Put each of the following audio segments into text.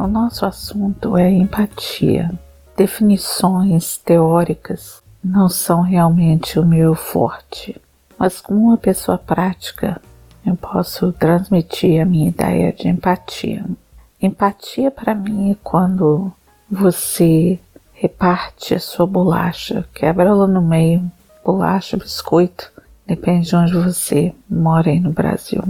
O nosso assunto é empatia. Definições teóricas não são realmente o meu forte, mas como uma pessoa prática, eu posso transmitir a minha ideia de empatia. Empatia para mim é quando você reparte a sua bolacha, quebra ela no meio, bolacha, biscoito, depende de onde você mora aí no Brasil.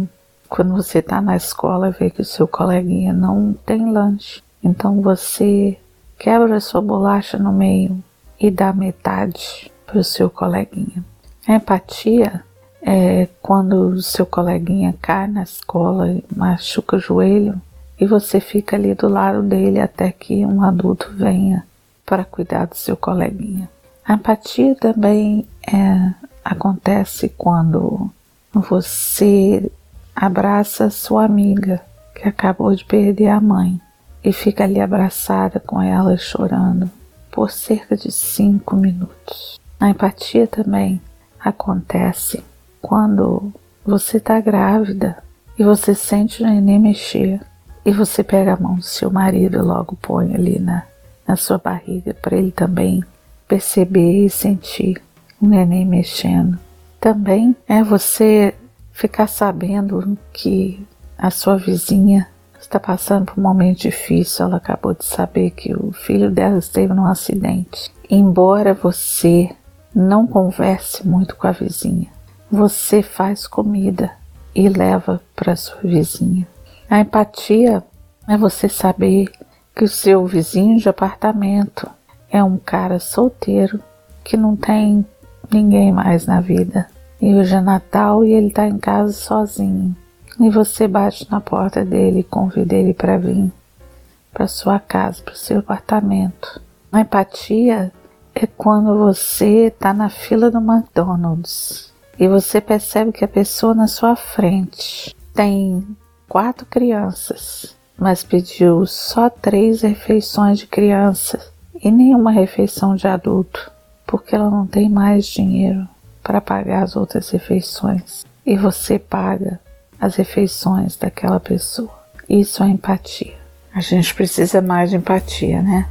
Quando você está na escola e vê que o seu coleguinha não tem lanche, então você quebra a sua bolacha no meio e dá metade para o seu coleguinha. A empatia é quando o seu coleguinha cai na escola e machuca o joelho e você fica ali do lado dele até que um adulto venha para cuidar do seu coleguinha. A empatia também é, acontece quando você abraça sua amiga que acabou de perder a mãe e fica ali abraçada com ela chorando por cerca de cinco minutos. A empatia também acontece quando você está grávida e você sente o neném mexer e você pega a mão do seu marido e logo põe ali na, na sua barriga para ele também perceber e sentir o neném mexendo. Também é você ficar sabendo que a sua vizinha está passando por um momento difícil. Ela acabou de saber que o filho dela esteve num acidente. Embora você não converse muito com a vizinha, você faz comida e leva para sua vizinha. A empatia é você saber que o seu vizinho de apartamento é um cara solteiro que não tem ninguém mais na vida. E hoje é Natal e ele está em casa sozinho. E você bate na porta dele e convida ele para vir para sua casa, para o seu apartamento. A empatia é quando você está na fila do McDonald's e você percebe que a pessoa na sua frente tem quatro crianças, mas pediu só três refeições de criança e nenhuma refeição de adulto, porque ela não tem mais dinheiro para pagar as outras refeições. E você paga as refeições daquela pessoa. Isso é empatia. A gente precisa mais de empatia, né?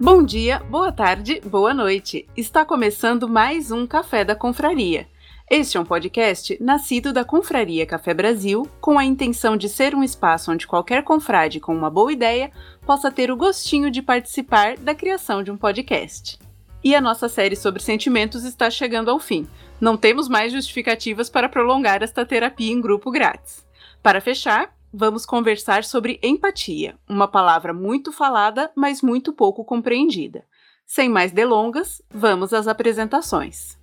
Bom dia, boa tarde, boa noite. Está começando mais um Café da Confraria. Este é um podcast nascido da Confraria Café Brasil, com a intenção de ser um espaço onde qualquer confrade com uma boa ideia possa ter o gostinho de participar da criação de um podcast. E a nossa série sobre sentimentos está chegando ao fim. Não temos mais justificativas para prolongar esta terapia em grupo grátis. Para fechar, vamos conversar sobre empatia, uma palavra muito falada, mas muito pouco compreendida. Sem mais delongas, vamos às apresentações.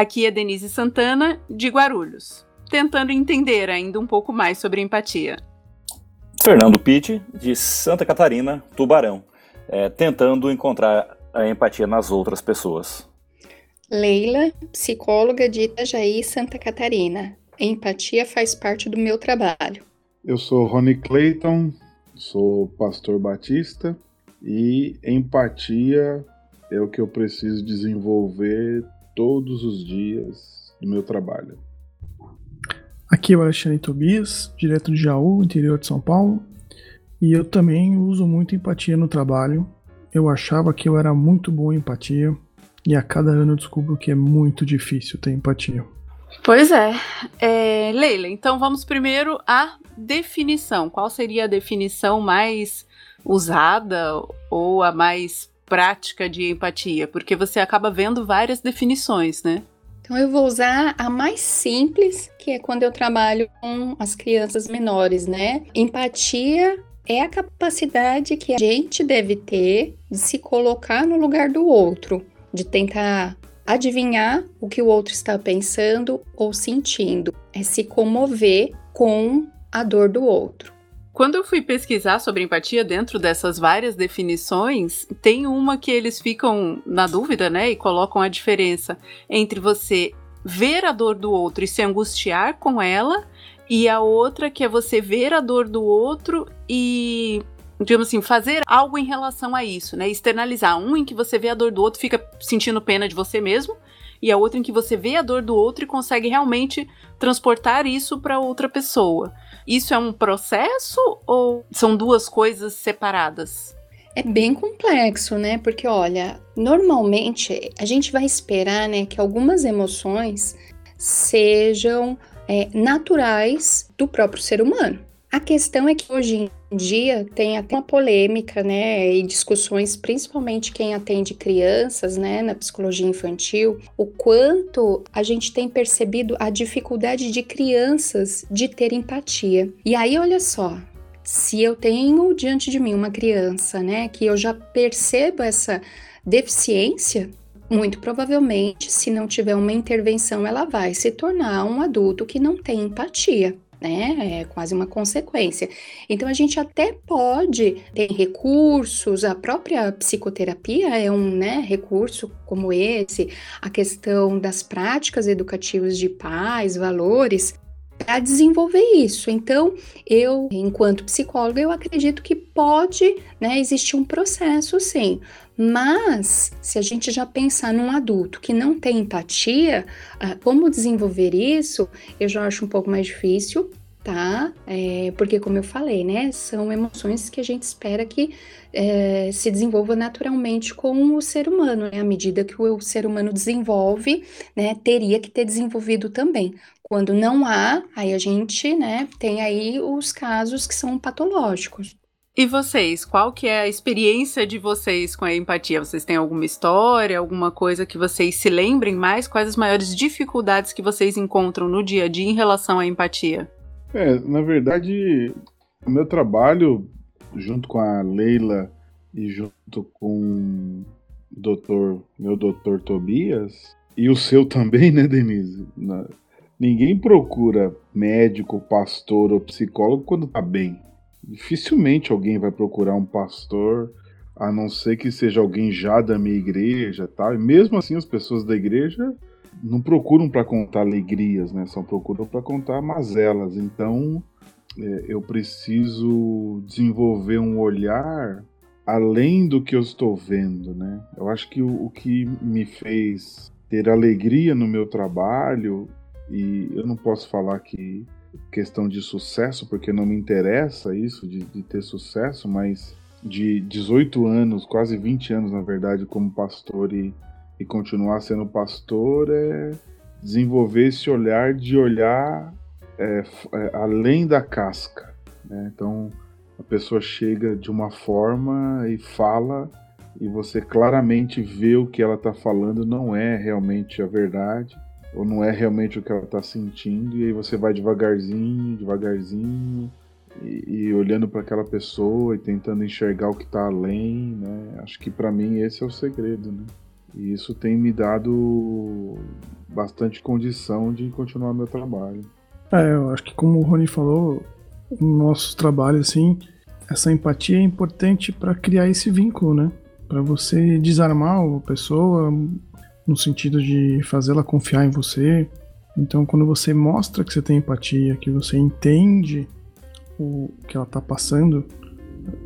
Aqui é Denise Santana, de Guarulhos, tentando entender ainda um pouco mais sobre empatia. Fernando Pitti, de Santa Catarina, Tubarão, é, tentando encontrar a empatia nas outras pessoas. Leila, psicóloga de Itajaí, Santa Catarina. Empatia faz parte do meu trabalho. Eu sou Rony Clayton, sou pastor batista e empatia é o que eu preciso desenvolver todos os dias do meu trabalho. Aqui é o Alexandre Tobias, direto de Jaú, interior de São Paulo, e eu também uso muito empatia no trabalho. Eu achava que eu era muito bom em empatia e a cada ano eu descubro que é muito difícil ter empatia. Pois é. é. Leila, então vamos primeiro à definição. Qual seria a definição mais usada ou a mais prática de empatia? Porque você acaba vendo várias definições, né? Então eu vou usar a mais simples, que é quando eu trabalho com as crianças menores, né? Empatia é a capacidade que a gente deve ter de se colocar no lugar do outro, de tentar adivinhar o que o outro está pensando ou sentindo, é se comover com a dor do outro. Quando eu fui pesquisar sobre empatia dentro dessas várias definições, tem uma que eles ficam na dúvida, né, e colocam a diferença entre você ver a dor do outro e se angustiar com ela, e a outra que é você ver a dor do outro e digamos assim, fazer algo em relação a isso, né? Externalizar. Um em que você vê a dor do outro, fica sentindo pena de você mesmo, e a outra em que você vê a dor do outro e consegue realmente transportar isso para outra pessoa. Isso é um processo ou são duas coisas separadas? É bem complexo, né? Porque olha, normalmente a gente vai esperar, né, que algumas emoções sejam é, naturais do próprio ser humano. A questão é que hoje dia tem até uma polêmica, né, e discussões, principalmente quem atende crianças, né, na psicologia infantil, o quanto a gente tem percebido a dificuldade de crianças de ter empatia. E aí, olha só, se eu tenho diante de mim uma criança, né, que eu já percebo essa deficiência, muito provavelmente, se não tiver uma intervenção, ela vai se tornar um adulto que não tem empatia né? É quase uma consequência. Então a gente até pode ter recursos, a própria psicoterapia é um né, recurso como esse, a questão das práticas educativas de paz, valores, para desenvolver isso. Então, eu, enquanto psicóloga, eu acredito que pode né, existir um processo, sim. Mas, se a gente já pensar num adulto que não tem empatia, uh, como desenvolver isso, eu já acho um pouco mais difícil, tá? É, porque, como eu falei, né, são emoções que a gente espera que é, se desenvolva naturalmente com o ser humano, né? À medida que o ser humano desenvolve, né, teria que ter desenvolvido também. Quando não há, aí a gente, né, tem aí os casos que são patológicos. E vocês, qual que é a experiência de vocês com a empatia? Vocês têm alguma história, alguma coisa que vocês se lembrem mais? Quais as maiores dificuldades que vocês encontram no dia a dia em relação à empatia? É, na verdade, o meu trabalho, junto com a Leila e junto com o doutor, meu doutor Tobias, e o seu também, né, Denise? Ninguém procura médico, pastor ou psicólogo quando tá bem. Dificilmente alguém vai procurar um pastor, a não ser que seja alguém já da minha igreja, tá? E mesmo assim, as pessoas da igreja não procuram para contar alegrias, né? Só procuram para contar mazelas. Então, é, eu preciso desenvolver um olhar além do que eu estou vendo, né? Eu acho que o, o que me fez ter alegria no meu trabalho e eu não posso falar que questão de sucesso, porque não me interessa isso de, de, ter sucesso, mas de 18 anos, quase 20 anos na verdade, como pastor e, e continuar sendo pastor é desenvolver esse olhar de olhar é, é, além da casca. Né? Então a pessoa chega de uma forma e fala e você claramente vê o que ela está falando não é realmente a verdade ou não é realmente o que ela está sentindo, e aí você vai devagarzinho, devagarzinho, e, e olhando para aquela pessoa e tentando enxergar o que está além, né? Acho que para mim esse é o segredo, né? E isso tem me dado bastante condição de continuar meu trabalho. É, eu acho que como o Rony falou, o nosso trabalho, assim, essa empatia é importante para criar esse vínculo, né? Para você desarmar a pessoa, no sentido de fazê-la confiar em você. Então, quando você mostra que você tem empatia, que você entende o que ela está passando,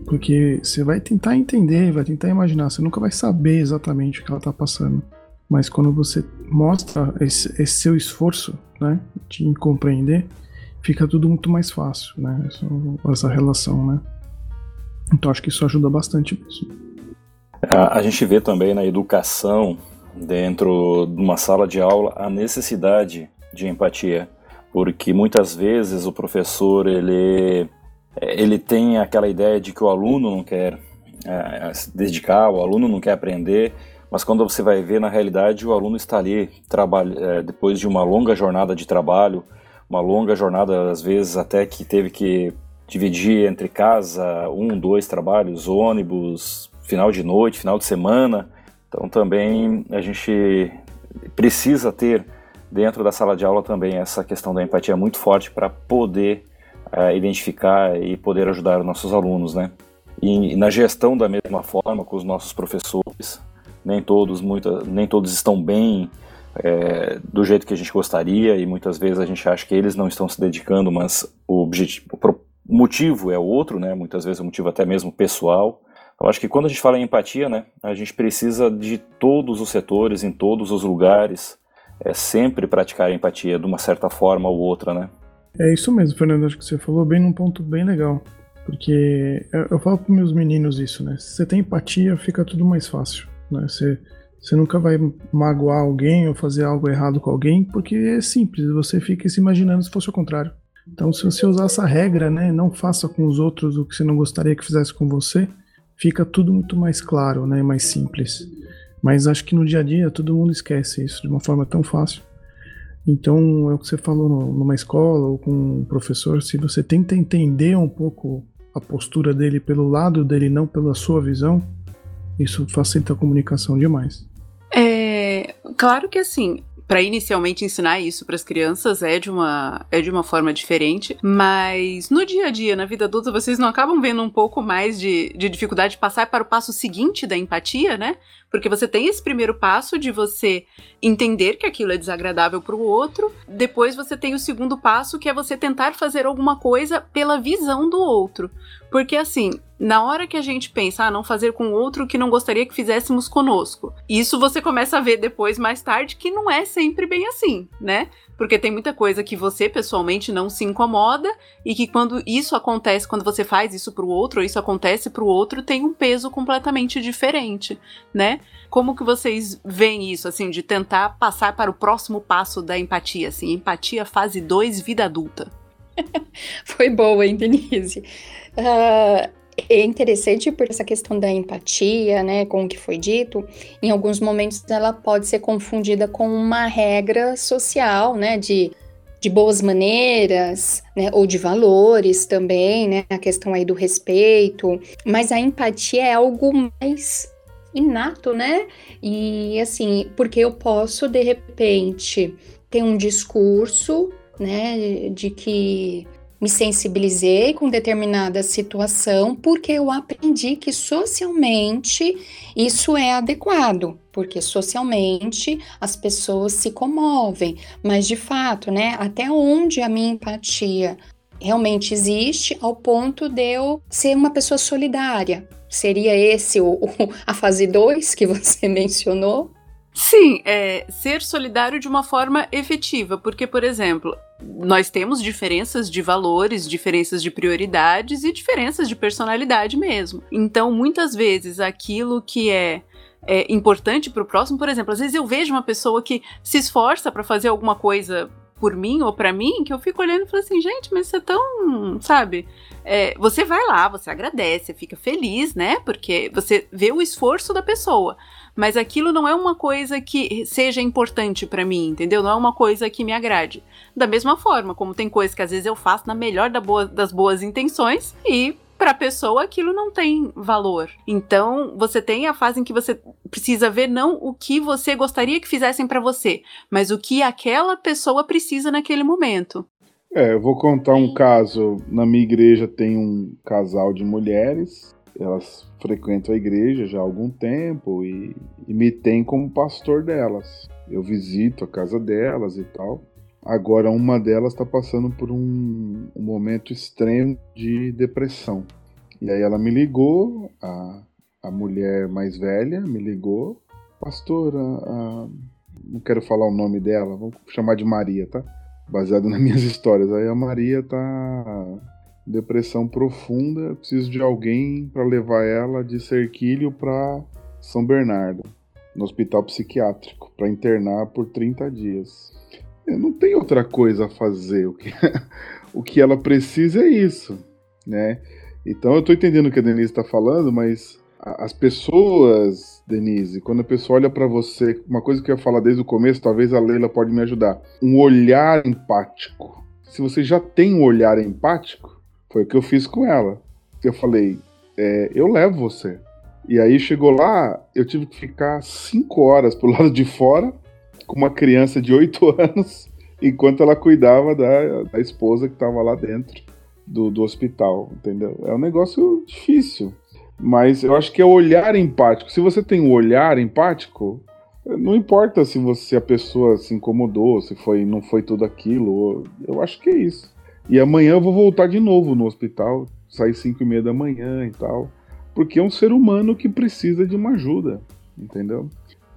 porque você vai tentar entender, vai tentar imaginar, você nunca vai saber exatamente o que ela está passando. Mas quando você mostra esse, esse, seu esforço, né, de compreender, fica tudo muito mais fácil, né, essa, essa relação, né. Então acho que isso ajuda bastante mesmo. A, a gente vê também na educação dentro de uma sala de aula a necessidade de empatia, porque muitas vezes o professor ele ele tem aquela ideia de que o aluno não quer é, se dedicar, o aluno não quer aprender, mas quando você vai ver na realidade o aluno está ali trabalha, é, depois de uma longa jornada de trabalho, uma longa jornada às vezes até que teve que dividir entre casa um, dois trabalhos, ônibus, final de noite, final de semana, então também a gente precisa ter dentro da sala de aula também essa questão da empatia muito forte para poder uh, identificar e poder ajudar os nossos alunos, né? E, e, na gestão da mesma forma com os nossos professores, nem todos muita, nem todos estão bem é, do jeito que a gente gostaria e muitas vezes a gente acha que eles não estão se dedicando, mas o objetivo, o motivo é outro, né? Muitas vezes o motivo até mesmo pessoal. Eu acho que quando a gente fala em empatia, né, a gente precisa de todos os setores, em todos os lugares, é sempre praticar a empatia de uma certa forma ou outra, né? É isso mesmo, Fernando, acho que você falou bem num ponto bem legal. Porque eu falo para meus meninos isso, né? Se você tem empatia, fica tudo mais fácil, né? Você, você nunca vai magoar alguém ou fazer algo errado com alguém, porque é simples, você fica se imaginando se fosse o contrário. Então, se você usar essa regra, né, não faça com os outros o que você não gostaria que fizesse com você, fica tudo muito mais claro, né, mais simples. Mas acho que no dia a dia todo mundo esquece isso de uma forma tão fácil. Então, é o que você falou numa escola ou com um professor, se você tenta entender um pouco a postura dele pelo lado dele, não pela sua visão, isso facilita a comunicação demais. É, claro que assim, para inicialmente ensinar isso para as crianças é de uma é de uma forma diferente, mas no dia a dia, na vida adulta, vocês não acabam vendo um pouco mais de, de dificuldade de passar para o passo seguinte da empatia, né? Porque você tem esse primeiro passo de você entender que aquilo é desagradável para o outro, depois você tem o segundo passo que é você tentar fazer alguma coisa pela visão do outro. Porque assim, na hora que a gente pensa, ah, não fazer com o outro o que não gostaria que fizéssemos conosco, isso você começa a ver depois, mais tarde, que não é sempre bem assim, né? Porque tem muita coisa que você pessoalmente não se incomoda e que quando isso acontece, quando você faz isso pro outro, ou isso acontece pro outro, tem um peso completamente diferente, né? Como que vocês veem isso, assim, de tentar passar para o próximo passo da empatia, assim, empatia fase 2, vida adulta? Foi boa, hein, Denise? Uh, é interessante por essa questão da empatia, né, com o que foi dito, em alguns momentos ela pode ser confundida com uma regra social, né, de, de boas maneiras, né, ou de valores também, né, a questão aí do respeito, mas a empatia é algo mais inato, né, e assim, porque eu posso de repente ter um discurso, né, de que me sensibilizei com determinada situação porque eu aprendi que socialmente isso é adequado, porque socialmente as pessoas se comovem, mas de fato, né, até onde a minha empatia realmente existe ao ponto de eu ser uma pessoa solidária. Seria esse o, o a fase 2 que você mencionou? Sim, é ser solidário de uma forma efetiva, porque, por exemplo, nós temos diferenças de valores, diferenças de prioridades e diferenças de personalidade mesmo. Então, muitas vezes, aquilo que é é, importante para o próximo. Por exemplo, às vezes eu vejo uma pessoa que se esforça para fazer alguma coisa por mim ou para mim, que eu fico olhando e falo assim, gente, mas você é tão, sabe? É, você vai lá, você agradece, fica feliz, né? Porque você vê o esforço da pessoa mas aquilo não é uma coisa que seja importante para mim, entendeu? Não é uma coisa que me agrade. Da mesma forma, como tem coisas que às vezes eu faço na melhor da boa, das boas intenções e para a pessoa aquilo não tem valor. Então, você tem a fase em que você precisa ver não o que você gostaria que fizessem para você, mas o que aquela pessoa precisa naquele momento. É, eu vou contar um caso. Na minha igreja tem um casal de mulheres elas frequentam a igreja já há algum tempo e, e me têm como pastor delas. Eu visito a casa delas e tal. Agora, uma delas está passando por um, um, momento extremo de depressão. E aí ela me ligou, a, a mulher mais velha me ligou, pastora, a, não quero falar o nome dela, vamos chamar de Maria, tá? Baseado nas minhas histórias. Aí a Maria tá depressão profunda, preciso de alguém para levar ela de Serquilho para São Bernardo, no hospital psiquiátrico, para internar por 30 dias. Eu não tem outra coisa a fazer, o que, o que ela precisa é isso, né? Então eu estou entendendo o que a Denise está falando, mas as pessoas, Denise, quando a pessoa olha para você, uma coisa que eu ia falar desde o começo, talvez a Leila pode me ajudar, um olhar empático. Se você já tem um olhar empático, foi o que eu fiz com ela. Eu falei, é, eu levo você. E aí chegou lá, eu tive que ficar cinco horas pro lado de fora com uma criança de oito anos, enquanto ela cuidava da, da esposa que estava lá dentro do, do hospital, entendeu? É um negócio difícil. Mas eu acho que é o olhar empático. Se você tem um olhar empático, não importa se você a pessoa se incomodou, se foi não foi tudo aquilo. Eu acho que é isso. E amanhã eu vou voltar de novo no hospital, sair 5 e meia da manhã e tal. Porque é um ser humano que precisa de uma ajuda, entendeu?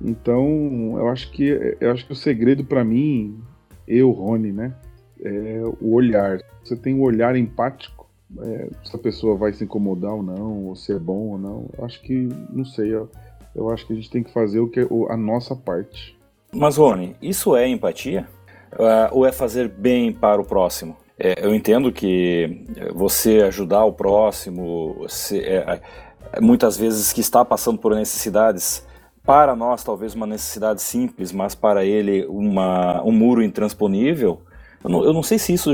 Então, eu acho que eu acho que o segredo para mim, eu, Rony, né, é o olhar. Você tem um olhar empático, é, se a pessoa vai se incomodar ou não, ou se é bom ou não. Eu acho que, não sei, eu, eu acho que a gente tem que fazer o que a nossa parte. Mas, Rony, isso é empatia? Uh, ou é fazer bem para o próximo? É, eu entendo que você ajudar o próximo, se, é, é, muitas vezes que está passando por necessidades, para nós talvez uma necessidade simples, mas para ele uma, um muro intransponível, eu não, eu não sei se isso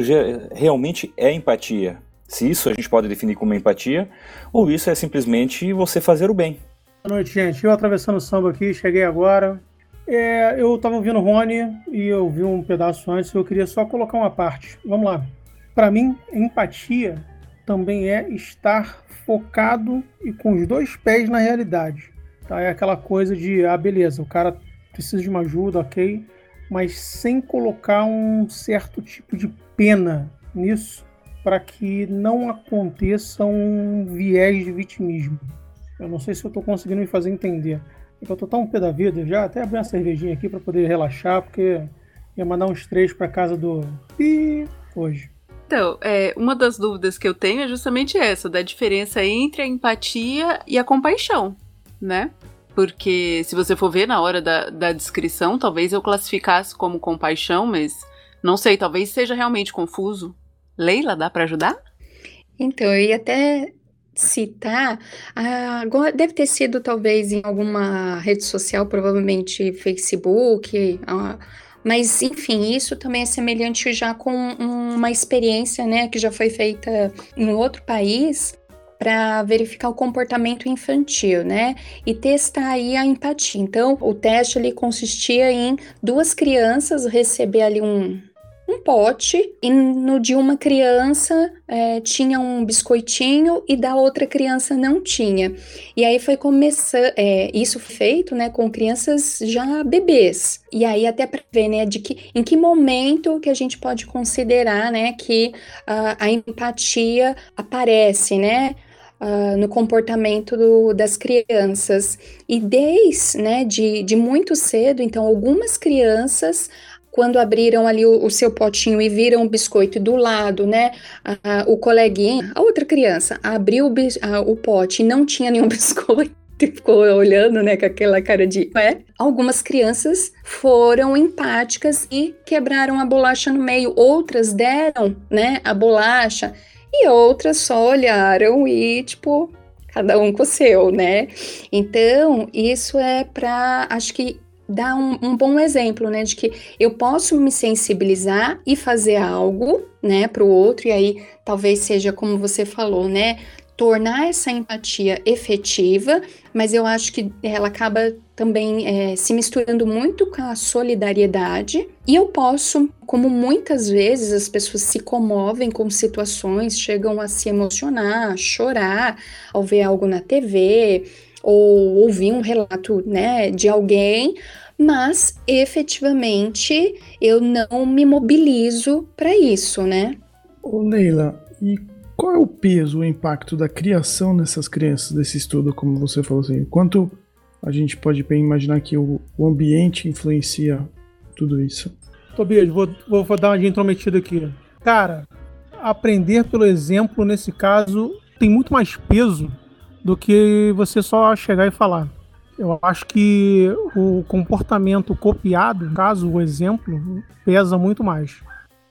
realmente é empatia. Se isso a gente pode definir como empatia, ou isso é simplesmente você fazer o bem. Boa noite, gente. Eu atravessando o samba aqui, cheguei agora. É, eu estava ouvindo o Rony e eu vi um pedaço antes eu queria só colocar uma parte. Vamos lá. Para mim, empatia também é estar focado e com os dois pés na realidade. Tá? É aquela coisa de, ah, beleza, o cara precisa de uma ajuda, ok, mas sem colocar um certo tipo de pena nisso para que não aconteça um viés de vitimismo. Eu não sei se eu estou conseguindo me fazer entender. É eu estou tão pé da vida já, até abri uma cervejinha aqui para poder relaxar, porque ia mandar uns três para casa do Pi hoje. Então, é, uma das dúvidas que eu tenho é justamente essa, da diferença entre a empatia e a compaixão, né? Porque se você for ver na hora da, da descrição, talvez eu classificasse como compaixão, mas não sei, talvez seja realmente confuso. Leila, dá para ajudar? Então, eu ia até citar, ah, deve ter sido talvez em alguma rede social, provavelmente Facebook, ah, mas enfim, isso também é semelhante já com uma experiência, né, que já foi feita em outro país para verificar o comportamento infantil, né, e testar aí a empatia. Então, o teste ali consistia em duas crianças receber ali um um pote e no de uma criança é, tinha um biscoitinho e da outra criança não tinha. E aí foi começar é, isso feito, né, com crianças já bebês. E aí até para ver, né, de que em que momento que a gente pode considerar, né, que uh, a empatia aparece, né? Uh, no comportamento do, das crianças. E desde né, de, de muito cedo, então, algumas crianças quando abriram ali o, o, seu potinho e viram o biscoito do lado, né? A, o coleguinha, a outra criança, abriu o, a, o pote e não tinha nenhum biscoito. Ficou olhando, né, com aquela cara de. É. Algumas crianças foram empáticas e quebraram a bolacha no meio. Outras deram, né, a bolacha. E outras só olharam e, tipo, cada um com o seu, né? Então, isso é para, acho que dá um, um, bom exemplo, né, de que eu posso me sensibilizar e fazer algo, né, para o outro, e aí talvez seja como você falou, né, tornar essa empatia efetiva, mas eu acho que ela acaba também é, se misturando muito com a solidariedade. E eu posso, como muitas vezes as pessoas se comovem com situações, chegam a se emocionar, chorar ao ver algo na TV ou ouvir um relato, né, de alguém, mas efetivamente eu não me mobilizo para isso, né? Ô Leila, e qual é o peso, o impacto da criação dessas crianças, desse estudo, como você falou assim? Quanto a gente pode imaginar que o, o ambiente influencia tudo isso? Tobias, vou, vou, vou dar uma de intrometida aqui. Cara, aprender pelo exemplo, nesse caso, tem muito mais peso do que você só chegar e falar. Eu acho que o comportamento copiado, caso o exemplo, pesa muito mais.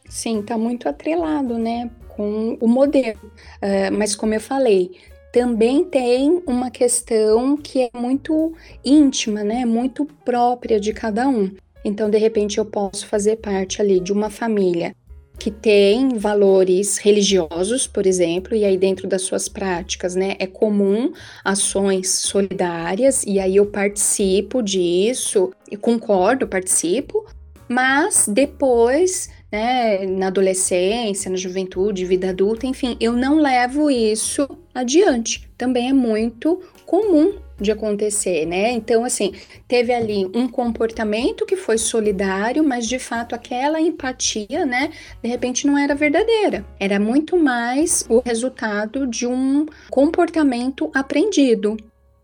Sim, está muito atrelado, né, com o modelo. Uh, mas como eu falei, também tem uma questão que é muito íntima, né, muito própria de cada um. Então, de repente, eu posso fazer parte ali de uma família que tem valores religiosos, por exemplo, e aí dentro das suas práticas, né, é comum ações solidárias, e aí eu participo disso, e concordo, participo, mas depois, né, na adolescência, na juventude, vida adulta, enfim, eu não levo isso adiante. Também é muito comum de acontecer, né? Então, assim, teve ali um comportamento que foi solidário, mas de fato aquela empatia, né, de repente não era verdadeira. Era muito mais o resultado de um comportamento aprendido.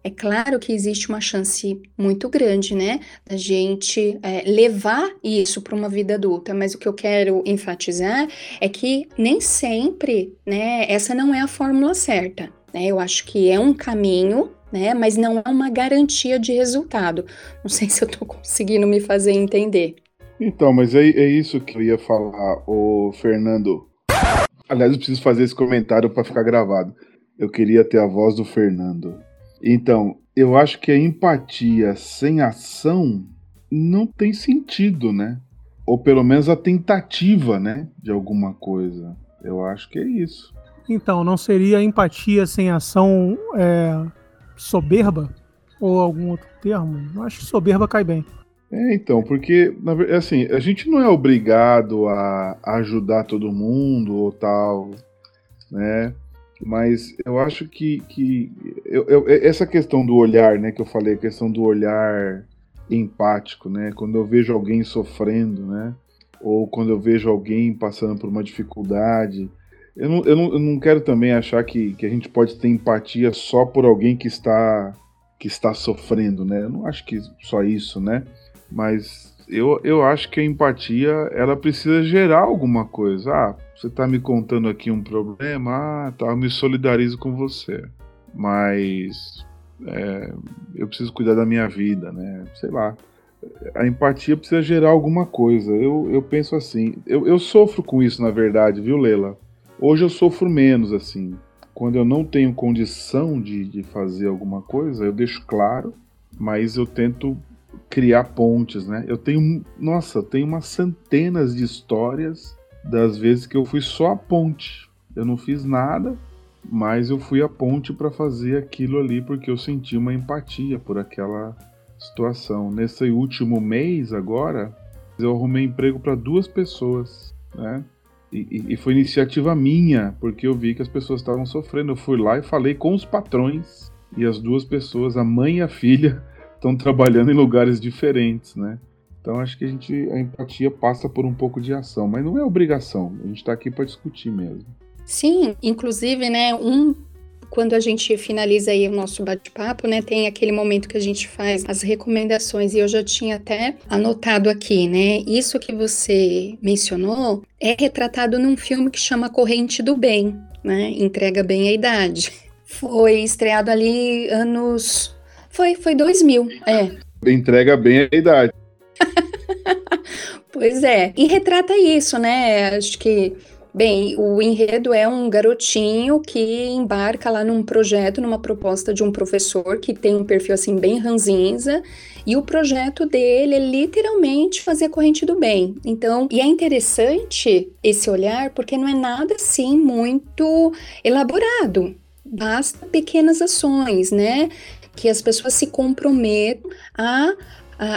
É claro que existe uma chance muito grande, né, da gente é, levar isso para uma vida adulta, mas o que eu quero enfatizar é que nem sempre, né, essa não é a fórmula certa. Né? Eu acho que é um caminho, né? Mas não é uma garantia de resultado. Não sei se eu estou conseguindo me fazer entender. Então, mas é, é isso que eu ia falar, o Fernando. Aliás, eu preciso fazer esse comentário para ficar gravado. Eu queria ter a voz do Fernando. Então, eu acho que a empatia sem ação não tem sentido, né? Ou pelo menos a tentativa, né, de alguma coisa. Eu acho que é isso. Então, não seria empatia sem ação é, soberba? Ou algum outro termo? Eu acho que soberba cai bem. É, então, porque, assim, a gente não é obrigado a ajudar todo mundo ou tal, né? Mas eu acho que, que eu, eu, essa questão do olhar, né, que eu falei, a questão do olhar empático, né? Quando eu vejo alguém sofrendo, né? Ou quando eu vejo alguém passando por uma dificuldade, eu não, eu não, eu não quero também achar que, que a gente pode ter empatia só por alguém que está que está sofrendo, né? Eu não acho que só isso, né? Mas eu, eu acho que a empatia ela precisa gerar alguma coisa. Ah, você está me contando aqui um problema, ah, tá, eu me solidarizo com você. Mas é, eu preciso cuidar da minha vida, né? Sei lá. A empatia precisa gerar alguma coisa. Eu, eu penso assim. Eu, eu sofro com isso, na verdade, viu, Lela? Hoje eu sofro menos, assim. Quando eu não tenho condição de, de fazer alguma coisa, eu deixo claro, mas eu tento criar pontes, né? Eu tenho, nossa, eu tenho umas centenas de histórias das vezes que eu fui só a ponte. Eu não fiz nada, mas eu fui a ponte para fazer aquilo ali porque eu senti uma empatia por aquela situação. Nesse último mês agora, eu arrumei emprego para duas pessoas, né? E, e, foi iniciativa minha, porque eu vi que as pessoas estavam sofrendo. Eu fui lá e falei com os patrões, e as duas pessoas, a mãe e a filha, estão trabalhando em lugares diferentes, né? Então acho que a gente a empatia passa por um pouco de ação, mas não é obrigação. A gente está aqui para discutir mesmo. Sim, inclusive, né, um quando a gente finaliza aí o nosso bate-papo, né, tem aquele momento que a gente faz as recomendações e eu já tinha até anotado aqui, né? Isso que você mencionou é retratado num filme que chama Corrente do Bem, né? Entrega bem a idade. Foi estreado ali anos foi foi 2000, é. Entrega bem a idade. pois é. E retrata isso, né? Acho que Bem, o enredo é um garotinho que embarca lá num projeto, numa proposta de um professor que tem um perfil assim bem ranzinza, e o projeto dele é literalmente fazer a corrente do bem. Então, e é interessante esse olhar porque não é nada assim muito elaborado. Basta pequenas ações, né? Que as pessoas se comprometam a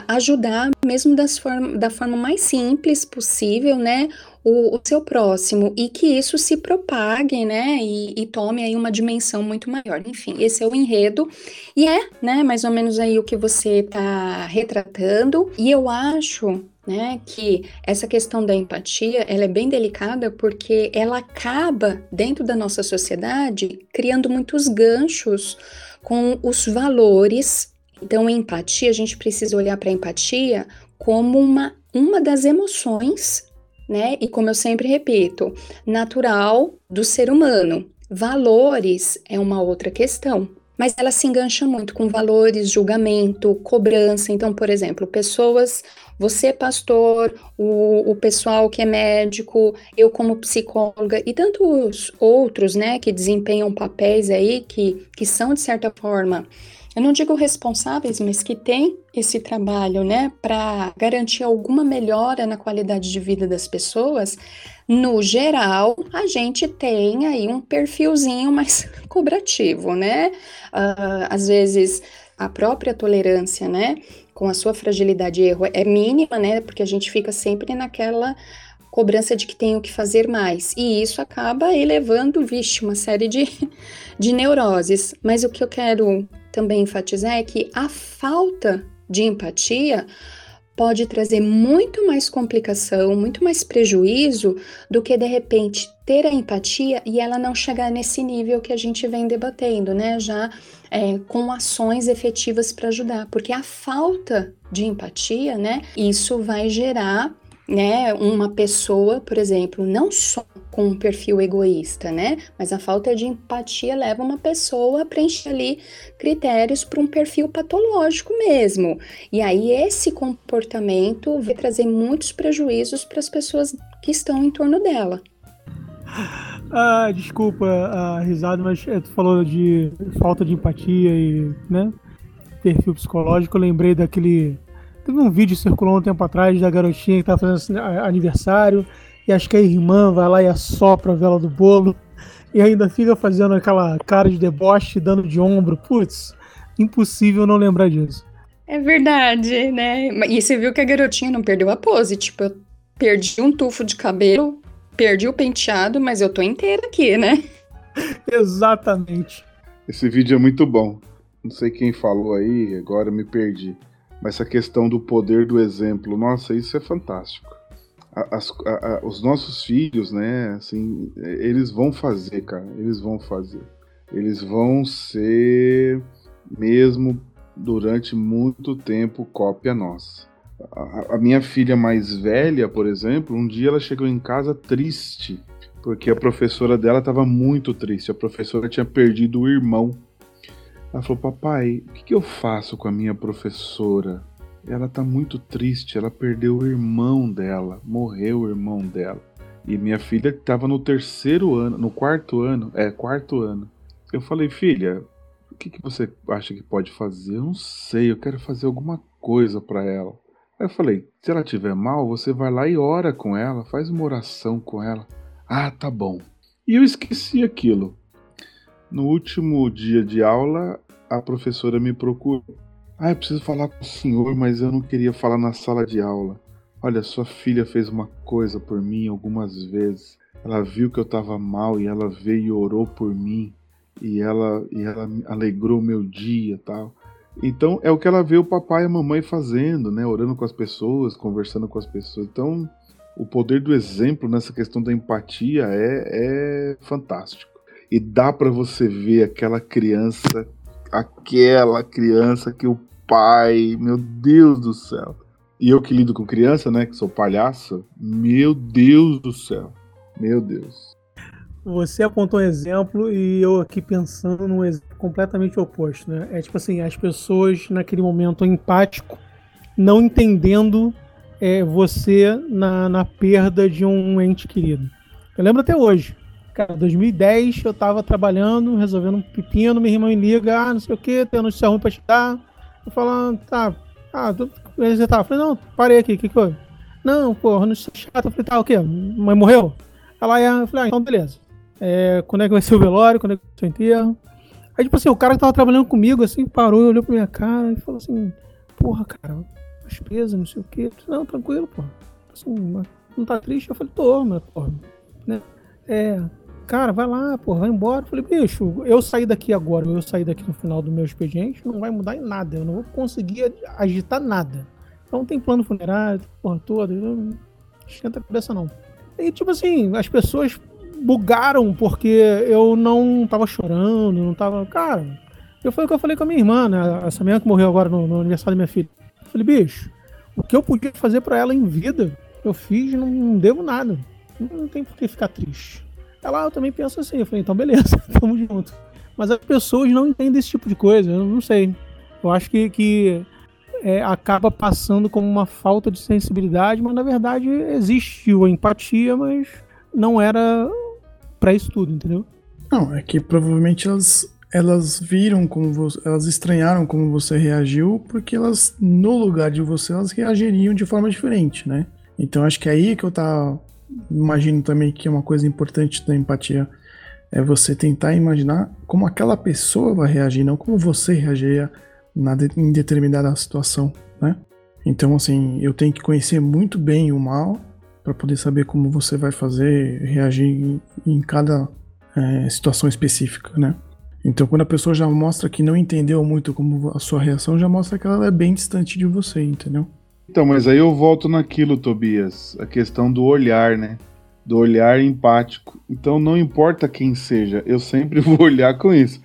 ajudar, mesmo das da forma mais simples possível, né, o, o, seu próximo e que isso se propague, né, e, e, tome aí uma dimensão muito maior. Enfim, esse é o enredo e é, né, mais ou menos aí o que você está retratando. E eu acho, né, que essa questão da empatia, ela é bem delicada porque ela acaba dentro da nossa sociedade criando muitos ganchos com os valores. Então, empatia, a gente precisa olhar para a empatia como uma, uma das emoções né? E como eu sempre repito, natural do ser humano. Valores é uma outra questão, mas ela se engancha muito com valores, julgamento, cobrança. Então, por exemplo, pessoas, você pastor, o, o pessoal que é médico, eu como psicóloga e tantos outros, né, que desempenham papéis aí que, que são de certa forma eu não digo responsáveis, mas que têm esse trabalho, né, para garantir alguma melhora na qualidade de vida das pessoas, no geral, a gente tem aí um perfilzinho mais cobrativo, né? Uh, às vezes a própria tolerância, né, com a sua fragilidade e erro é mínima, né? Porque a gente fica sempre naquela cobrança de que tenho que fazer mais. E isso acaba elevando, vixe, uma série de, de neuroses. Mas o que eu quero também enfatizar é que a falta de empatia pode trazer muito mais complicação, muito mais prejuízo do que de repente ter a empatia e ela não chegar nesse nível que a gente vem debatendo, né? Já é, com ações efetivas para ajudar, porque a falta de empatia, né? Isso vai gerar né, uma pessoa, por exemplo, não só com um perfil egoísta, né, mas a falta de empatia leva uma pessoa a preencher ali critérios para um perfil patológico mesmo. E aí esse comportamento vai trazer muitos prejuízos para as pessoas que estão em torno dela. Ah, desculpa a risada, mas é, tu falou de falta de empatia e, né, perfil psicológico, eu lembrei daquele Teve um vídeo que circulou um tempo atrás da garotinha que estava fazendo aniversário e acho que a irmã vai lá e assopra a vela do bolo e ainda fica fazendo aquela cara de deboche, dando de ombro. Putz, impossível não lembrar disso. É verdade, né? E você viu que a garotinha não perdeu a pose. Tipo, eu perdi um tufo de cabelo, perdi o penteado, mas eu tô inteira aqui, né? Exatamente.Esse vídeo é muito bom. Não sei quem falou aí, agora me perdi. Mas essa questão do poder do exemplo, nossa, isso é fantástico. As, a, a, os nossos filhos, né, assim, eles vão fazer, cara, eles vão fazer. Eles vão ser, mesmo durante muito tempo, cópia nossa. A, a minha filha mais velha, por exemplo, um dia ela chegou em casa triste, porque a professora dela estava muito triste. A professora tinha perdido o irmão ela falou: Papai, o que, que eu faço com a minha professora? Ela tá muito triste, ela perdeu o irmão dela, morreu o irmão dela. E minha filha estava no terceiro ano, no quarto ano, é, quarto ano. Eu falei, filha, o que, que você acha que pode fazer? Eu não sei, eu quero fazer alguma coisa para ela. Aí eu falei, se ela tiver mal, você vai lá e ora com ela, faz uma oração com ela. Ah, tá bom. E eu esqueci aquilo. No último dia de aula, a professora me procurou. Ah, eu preciso falar com o senhor, mas eu não queria falar na sala de aula. Olha, sua filha fez uma coisa por mim algumas vezes. Ela viu que eu estava mal e ela veio e orou por mim. E ela, e ela alegrou meu dia tal. Então é o que ela vê o papai e a mamãe fazendo, né? Orando com as pessoas, conversando com as pessoas. Então o poder do exemplo nessa questão da empatia é, é fantástico e dá para você ver aquela criança, aquela criança que o pai, meu Deus do céu. E eu que lido com criança, né, que sou palhaço, meu Deus do céu. Meu Deus. Você apontou um exemplo e eu aqui pensando num exemplo completamente oposto, né? É tipo assim, as pessoas naquele momento empático, não entendendo é, você na, na perda de um ente querido. Eu lembro até hoje. Cara, 2010 eu tava trabalhando, resolvendo um pepino, minha irmã me liga, ah, não sei o que, tem notícia ruim pra te dar. Eu falo, tá, ah, tu, você tá? Eu falei, não, parei aqui, o que que foi? Não, porra, notícia chata. Eu falei, tá, o quê? Mãe morreu? Ela ia, eu falei, ah, então beleza. É, quando é que vai ser o velório, quando é que vai ser o enterro? Aí, tipo assim, o cara que tava trabalhando comigo, assim, parou olhou pra minha cara e falou assim, porra, cara, despesa, não sei o. Falei, não, tranquilo, porra. Assim, não tá triste? Eu falei, tô, mas, porra, né? É, cara, vai lá, pô, vai embora. Eu falei, bicho, eu sair daqui agora, eu sair daqui no final do meu expediente, não vai mudar em nada. Eu não vou conseguir agitar nada. Então tem plano funerário, porra toda. Não esquenta a cabeça, não. E tipo assim, as pessoas bugaram porque eu não tava chorando, não tava. Cara, eu foi o que eu falei com a minha irmã, né? Essa menina que morreu agora no, no aniversário da minha filha. Eu falei, bicho, o que eu podia fazer para ela em vida, eu fiz, não, não devo nada. Não tem por que ficar triste. Ela, eu também penso assim. Eu falei, então beleza, tamo junto. Mas as pessoas não entendem esse tipo de coisa, eu não sei. Eu acho que, que é, acaba passando como uma falta de sensibilidade, mas na verdade existiu a empatia, mas não era para isso tudo, entendeu? Não, é que provavelmente elas, elas viram como você, elas estranharam como você reagiu, porque elas, no lugar de você, elas reagiriam de forma diferente, né? Então acho que é aí que eu tava imagino também que é uma coisa importante da empatia é você tentar imaginar como aquela pessoa vai reagir, não como você reagiria na de, em determinada situação, né? Então, assim, eu tenho que conhecer muito bem o mal para poder saber como você vai fazer, reagir em, em cada é, situação específica, né? Então, quando a pessoa já mostra que não entendeu muito como a sua reação, já mostra que ela é bem distante de você, entendeu? Então, mas aí eu volto naquilo, Tobias, a questão do olhar, né? Do olhar empático. Então, não importa quem seja, eu sempre vou olhar com isso.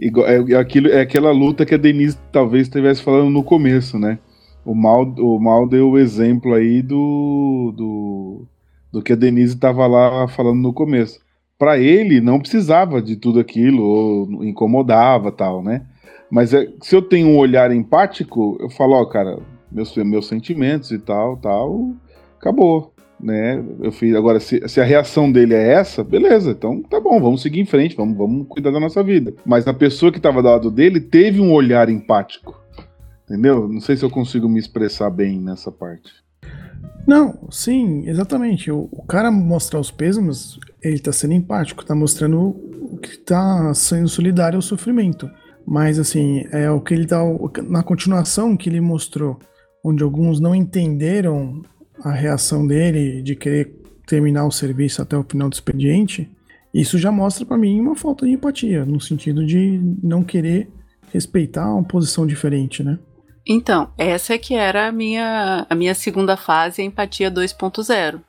É, é, aquilo, é aquela luta que a Denise talvez estivesse falando no começo, né? O mal, o mal deu o exemplo aí do, do, do que a Denise estava lá falando no começo para ele não precisava de tudo aquilo, ou incomodava tal, né? Mas é, se eu tenho um olhar empático, eu falo, ó, cara, meus, meus sentimentos e tal, tal, acabou, né? Eu fiz, agora, se, se, a reação dele é essa, beleza, então tá bom, vamos seguir em frente, vamos, vamos cuidar da nossa vida. Mas a pessoa que estava do lado dele teve um olhar empático, entendeu? Não sei se eu consigo me expressar bem nessa parte. Não, sim, exatamente. O, o cara mostrar os pesos, ele tá sendo empático, tá mostrando o que tá sendo solidário ao sofrimento. Mas, assim, é o que ele dá. Na continuação que ele mostrou, onde alguns não entenderam a reação dele de querer terminar o serviço até o final do expediente, isso já mostra para mim uma falta de empatia, no sentido de não querer respeitar uma posição diferente, né? Então, essa é que era a minha, a minha segunda fase, a empatia 2.0.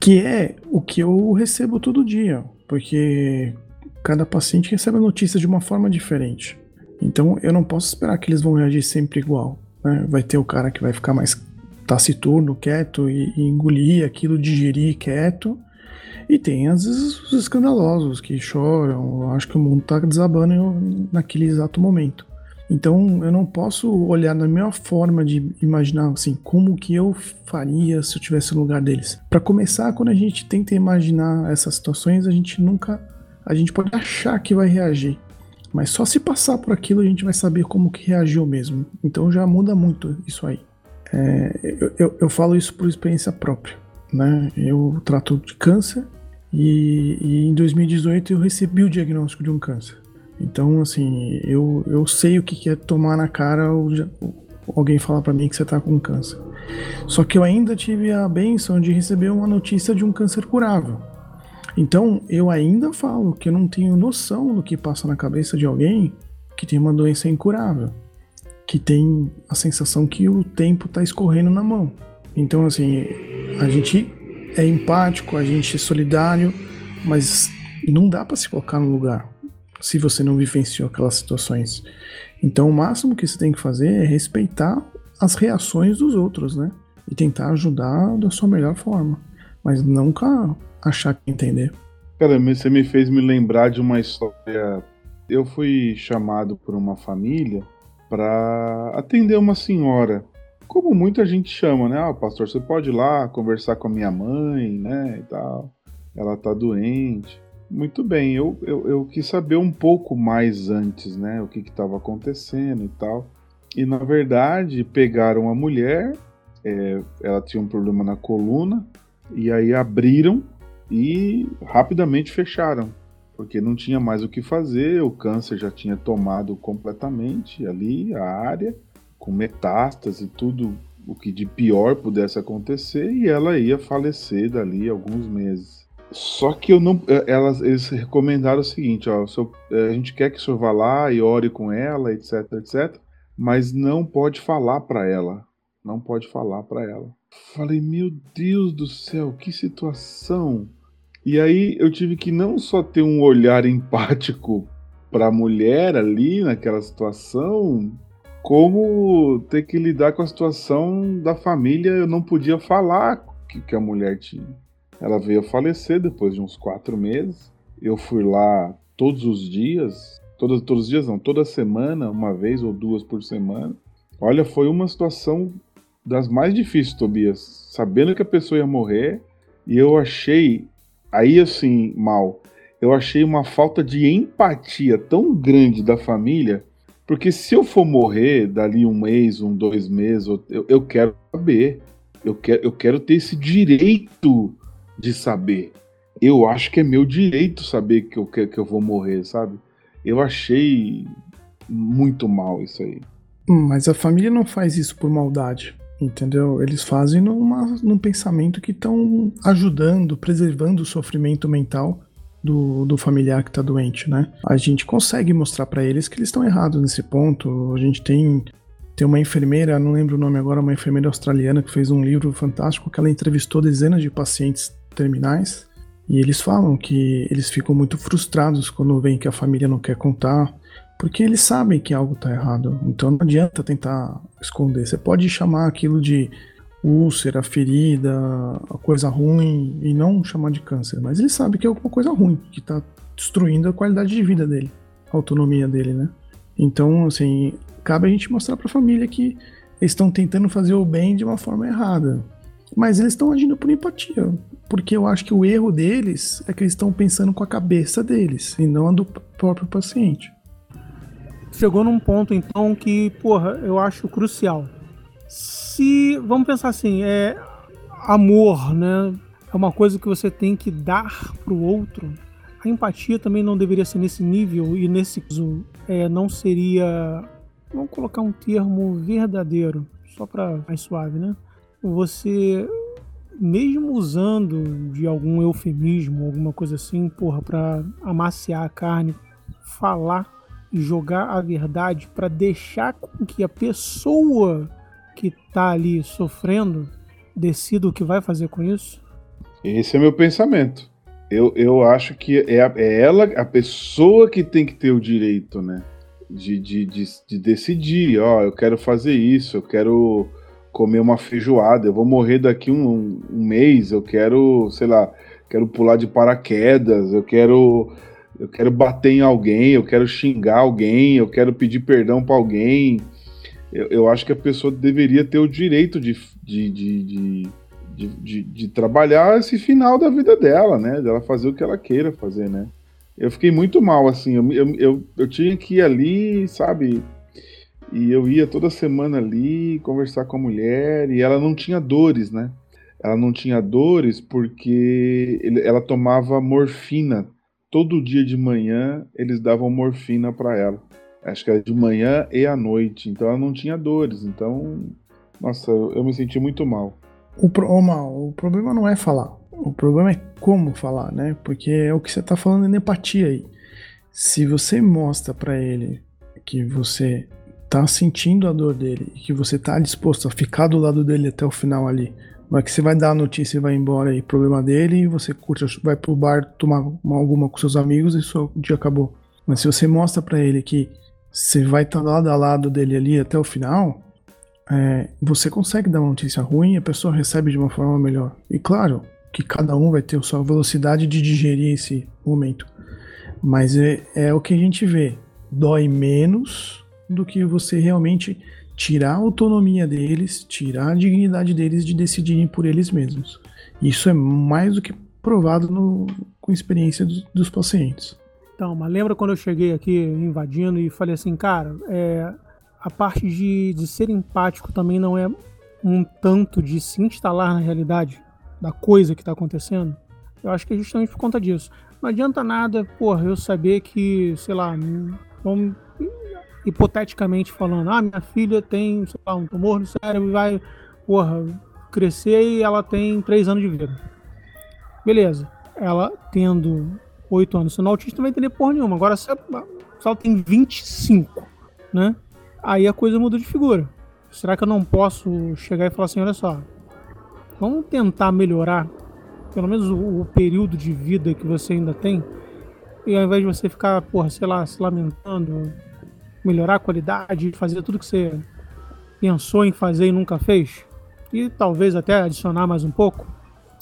Que é o que eu recebo todo dia, porque cada paciente recebe a notícia de uma forma diferente. Então eu não posso esperar que eles vão reagir sempre igual. Né? Vai ter o cara que vai ficar mais taciturno, quieto e, e engolir aquilo, digerir quieto. E tem às vezes os escandalosos que choram, acho que o mundo tá desabando naquele exato momento. Então eu não posso olhar na minha forma de imaginar assim como que eu faria se eu tivesse no lugar deles. Para começar, quando a gente tenta imaginar essas situações, a gente nunca a gente pode achar que vai reagir, mas só se passar por aquilo a gente vai saber como que reagiu mesmo. Então já muda muito isso aí. É, eu, eu, eu, falo isso por experiência própria, né? Eu trato de câncer e, e em 2018 eu recebi o diagnóstico de um câncer. Então, assim, eu, eu sei o que é tomar na cara alguém falar para mim que você tá com câncer. Só que eu ainda tive a benção de receber uma notícia de um câncer curável. Então, eu ainda falo que eu não tenho noção do que passa na cabeça de alguém que tem uma doença incurável, que tem a sensação que o tempo tá escorrendo na mão. Então, assim, a gente é empático, a gente é solidário, mas não dá para se colocar no lugar se você não vivenciou aquelas situações. Então, o máximo que você tem que fazer é respeitar as reações dos outros, né? E tentar ajudar da sua melhor forma. Mas nunca achar que entender. Cara, você me fez me lembrar de uma história. Eu fui chamado por uma família para atender uma senhora. Como muita gente chama, né? Ah, pastor, você pode ir lá conversar com a minha mãe, né? E tal. Ela tá doente. Muito bem, eu, eu, eu, quis saber um pouco mais antes, né? O que estava acontecendo e tal. E na verdade, pegaram a mulher, é, ela tinha um problema na coluna, e aí abriram e rapidamente fecharam, porque não tinha mais o que fazer, o câncer já tinha tomado completamente ali a área, com metástase e tudo o que de pior pudesse acontecer, e ela ia falecer dali alguns meses. Só que eu não. Eh, elas, eles recomendaram o seguinte: ó, eh, a gente quer que o senhor vá lá e ore com ela, etc, etc, mas não pode falar para ela. Não pode falar para ela. Falei, meu Deus do céu, que situação. E aí eu tive que não só ter um olhar empático para a mulher ali naquela situação, como ter que lidar com a situação da família. Eu não podia falar que, que a mulher tinha. Ela veio a falecer depois de uns quatro meses. Eu fui lá todos os dias, todos, todos os dias não, toda semana, uma vez ou duas por semana. Olha, foi uma situação das mais difíceis, Tobias. Sabendo que a pessoa ia morrer, e eu achei, aí assim, mal, eu achei uma falta de empatia tão grande da família, porque se eu for morrer dali um mês, um dois meses, eu, eu quero saber. Eu quero, eu quero ter esse direito de saber. Eu acho que é meu direito saber que eu, que, que eu vou morrer, sabe? Eu achei muito mal isso aí. Mas a família não faz isso por maldade, entendeu? Eles fazem numa, num pensamento que estão ajudando, preservando o sofrimento mental do, do familiar que está doente, né? A gente consegue mostrar para eles que eles estão errados nesse ponto. A gente tem tem uma enfermeira, não lembro o nome agora, uma enfermeira australiana que fez um livro fantástico que ela entrevistou dezenas de pacientes terminais e eles falam que eles ficam muito frustrados quando veem que a família não quer contar, porque eles sabem que algo está errado. Então não adianta tentar esconder. Você pode chamar aquilo de úlcera, ferida, coisa ruim e não chamar de câncer, mas ele sabe que é alguma coisa ruim, que está destruindo a qualidade de vida dele, a autonomia dele, né? Então, assim, cabe a gente mostrar para a família que eles estão tentando fazer o bem de uma forma errada, mas eles estão agindo por empatia, porque eu acho que o erro deles é que eles estão pensando com a cabeça deles e não a do próprio paciente. Chegou num ponto então que, porra, eu acho crucial se vamos pensar assim, é amor, né? É uma coisa que você tem que dar para o outro. A empatia também não deveria ser nesse nível e nesse caso é, não seria, vamos colocar um termo verdadeiro, só para mais suave, né? Você mesmo usando de algum eufemismo, alguma coisa assim, porra, para amaciar a carne, falar jogar a verdade para deixar com que a pessoa que está ali sofrendo decida o que vai fazer com isso? Esse é meu pensamento. Eu, eu acho que é, é ela, a pessoa que tem que ter o direito, né? De, de, de, de decidir, ó, eu quero fazer isso, eu quero comer uma feijoada, eu vou morrer daqui um, um mês, eu quero, sei lá, quero pular de paraquedas, eu quero eu quero bater em alguém, eu quero xingar alguém, eu quero pedir perdão para alguém, eu, eu, acho que a pessoa deveria ter o direito de, de, de, de, de, trabalhar esse final da vida dela, né? Dela fazer o que ela queira fazer, né? Eu fiquei muito mal, assim, eu, eu, eu, eu tinha que ir ali, sabe? E eu ia toda semana ali conversar com a mulher e ela não tinha dores, né? Ela não tinha dores porque ela tomava morfina. Todo dia de manhã eles davam morfina para ela acho que era de manhã e à noite, então ela não tinha dores, então, nossa, eu, me senti muito mal. O, pro, oh, mal, o problema não é falar, o problema é como falar, né? Porque é o que você tá falando em empatia aí. Se você mostra para ele que você tá sentindo a dor dele e que você tá disposto a ficar do lado dele até o final ali, é que você vai dar a notícia e vai embora aí, problema dele, e você curte, vai pro bar tomar alguma com seus amigos e seu dia acabou. Mas se você mostra para ele que você vai estar lado a lado dele ali até o final, é, você consegue dar uma notícia ruim e a pessoa recebe de uma forma melhor. E claro que cada um vai ter a sua velocidade de digerir esse momento. Mas é, é o que a gente vê. Dói menos do que você realmente tirar a autonomia deles, tirar a dignidade deles de decidirem por eles mesmos. Isso é mais do que provado no, com a experiência dos, dos pacientes. Então, mas lembra quando eu cheguei aqui invadindo e falei assim, cara, é, a parte de, de ser empático também não é um tanto de se instalar na realidade da coisa que está acontecendo? Eu acho que é justamente por conta disso. Não adianta nada, porra, eu saber que, sei lá, vamos, hipoteticamente falando, ah, minha filha tem, sei lá, um tumor no cérebro e vai, porra, crescer e ela tem três anos de vida. Beleza. Ela tendo 8 anos sendo autista, não vai entender porra nenhuma. Agora, se ela tem 25, né? Aí a coisa muda de figura. Será que eu não posso chegar e falar assim, olha só, vamos tentar melhorar pelo menos o, o período de vida que você ainda tem, e ao invés de você ficar, porra, sei lá, se lamentando, melhorar a qualidade, fazer tudo que você pensou em fazer e nunca fez, e talvez até adicionar mais um pouco,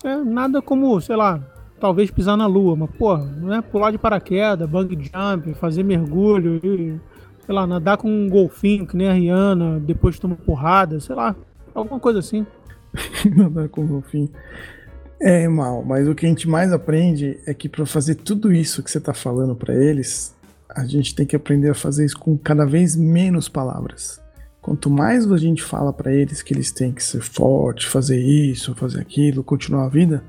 é nada como, sei lá, talvez pisar na lua, mas, pô, não é pular de paraquedas, bang jump, fazer mergulho, e, sei lá, nadar com um golfinho, que nem a Rihanna, depois tomar porrada, sei lá, alguma coisa assim. nadar com um golfinho. É mal, mas o que a gente mais aprende é que para fazer tudo isso que você tá falando para eles, a gente tem que aprender a fazer isso com cada vez menos palavras. Quanto mais a gente fala para eles que eles têm que ser forte, fazer isso, fazer aquilo, continuar a vida,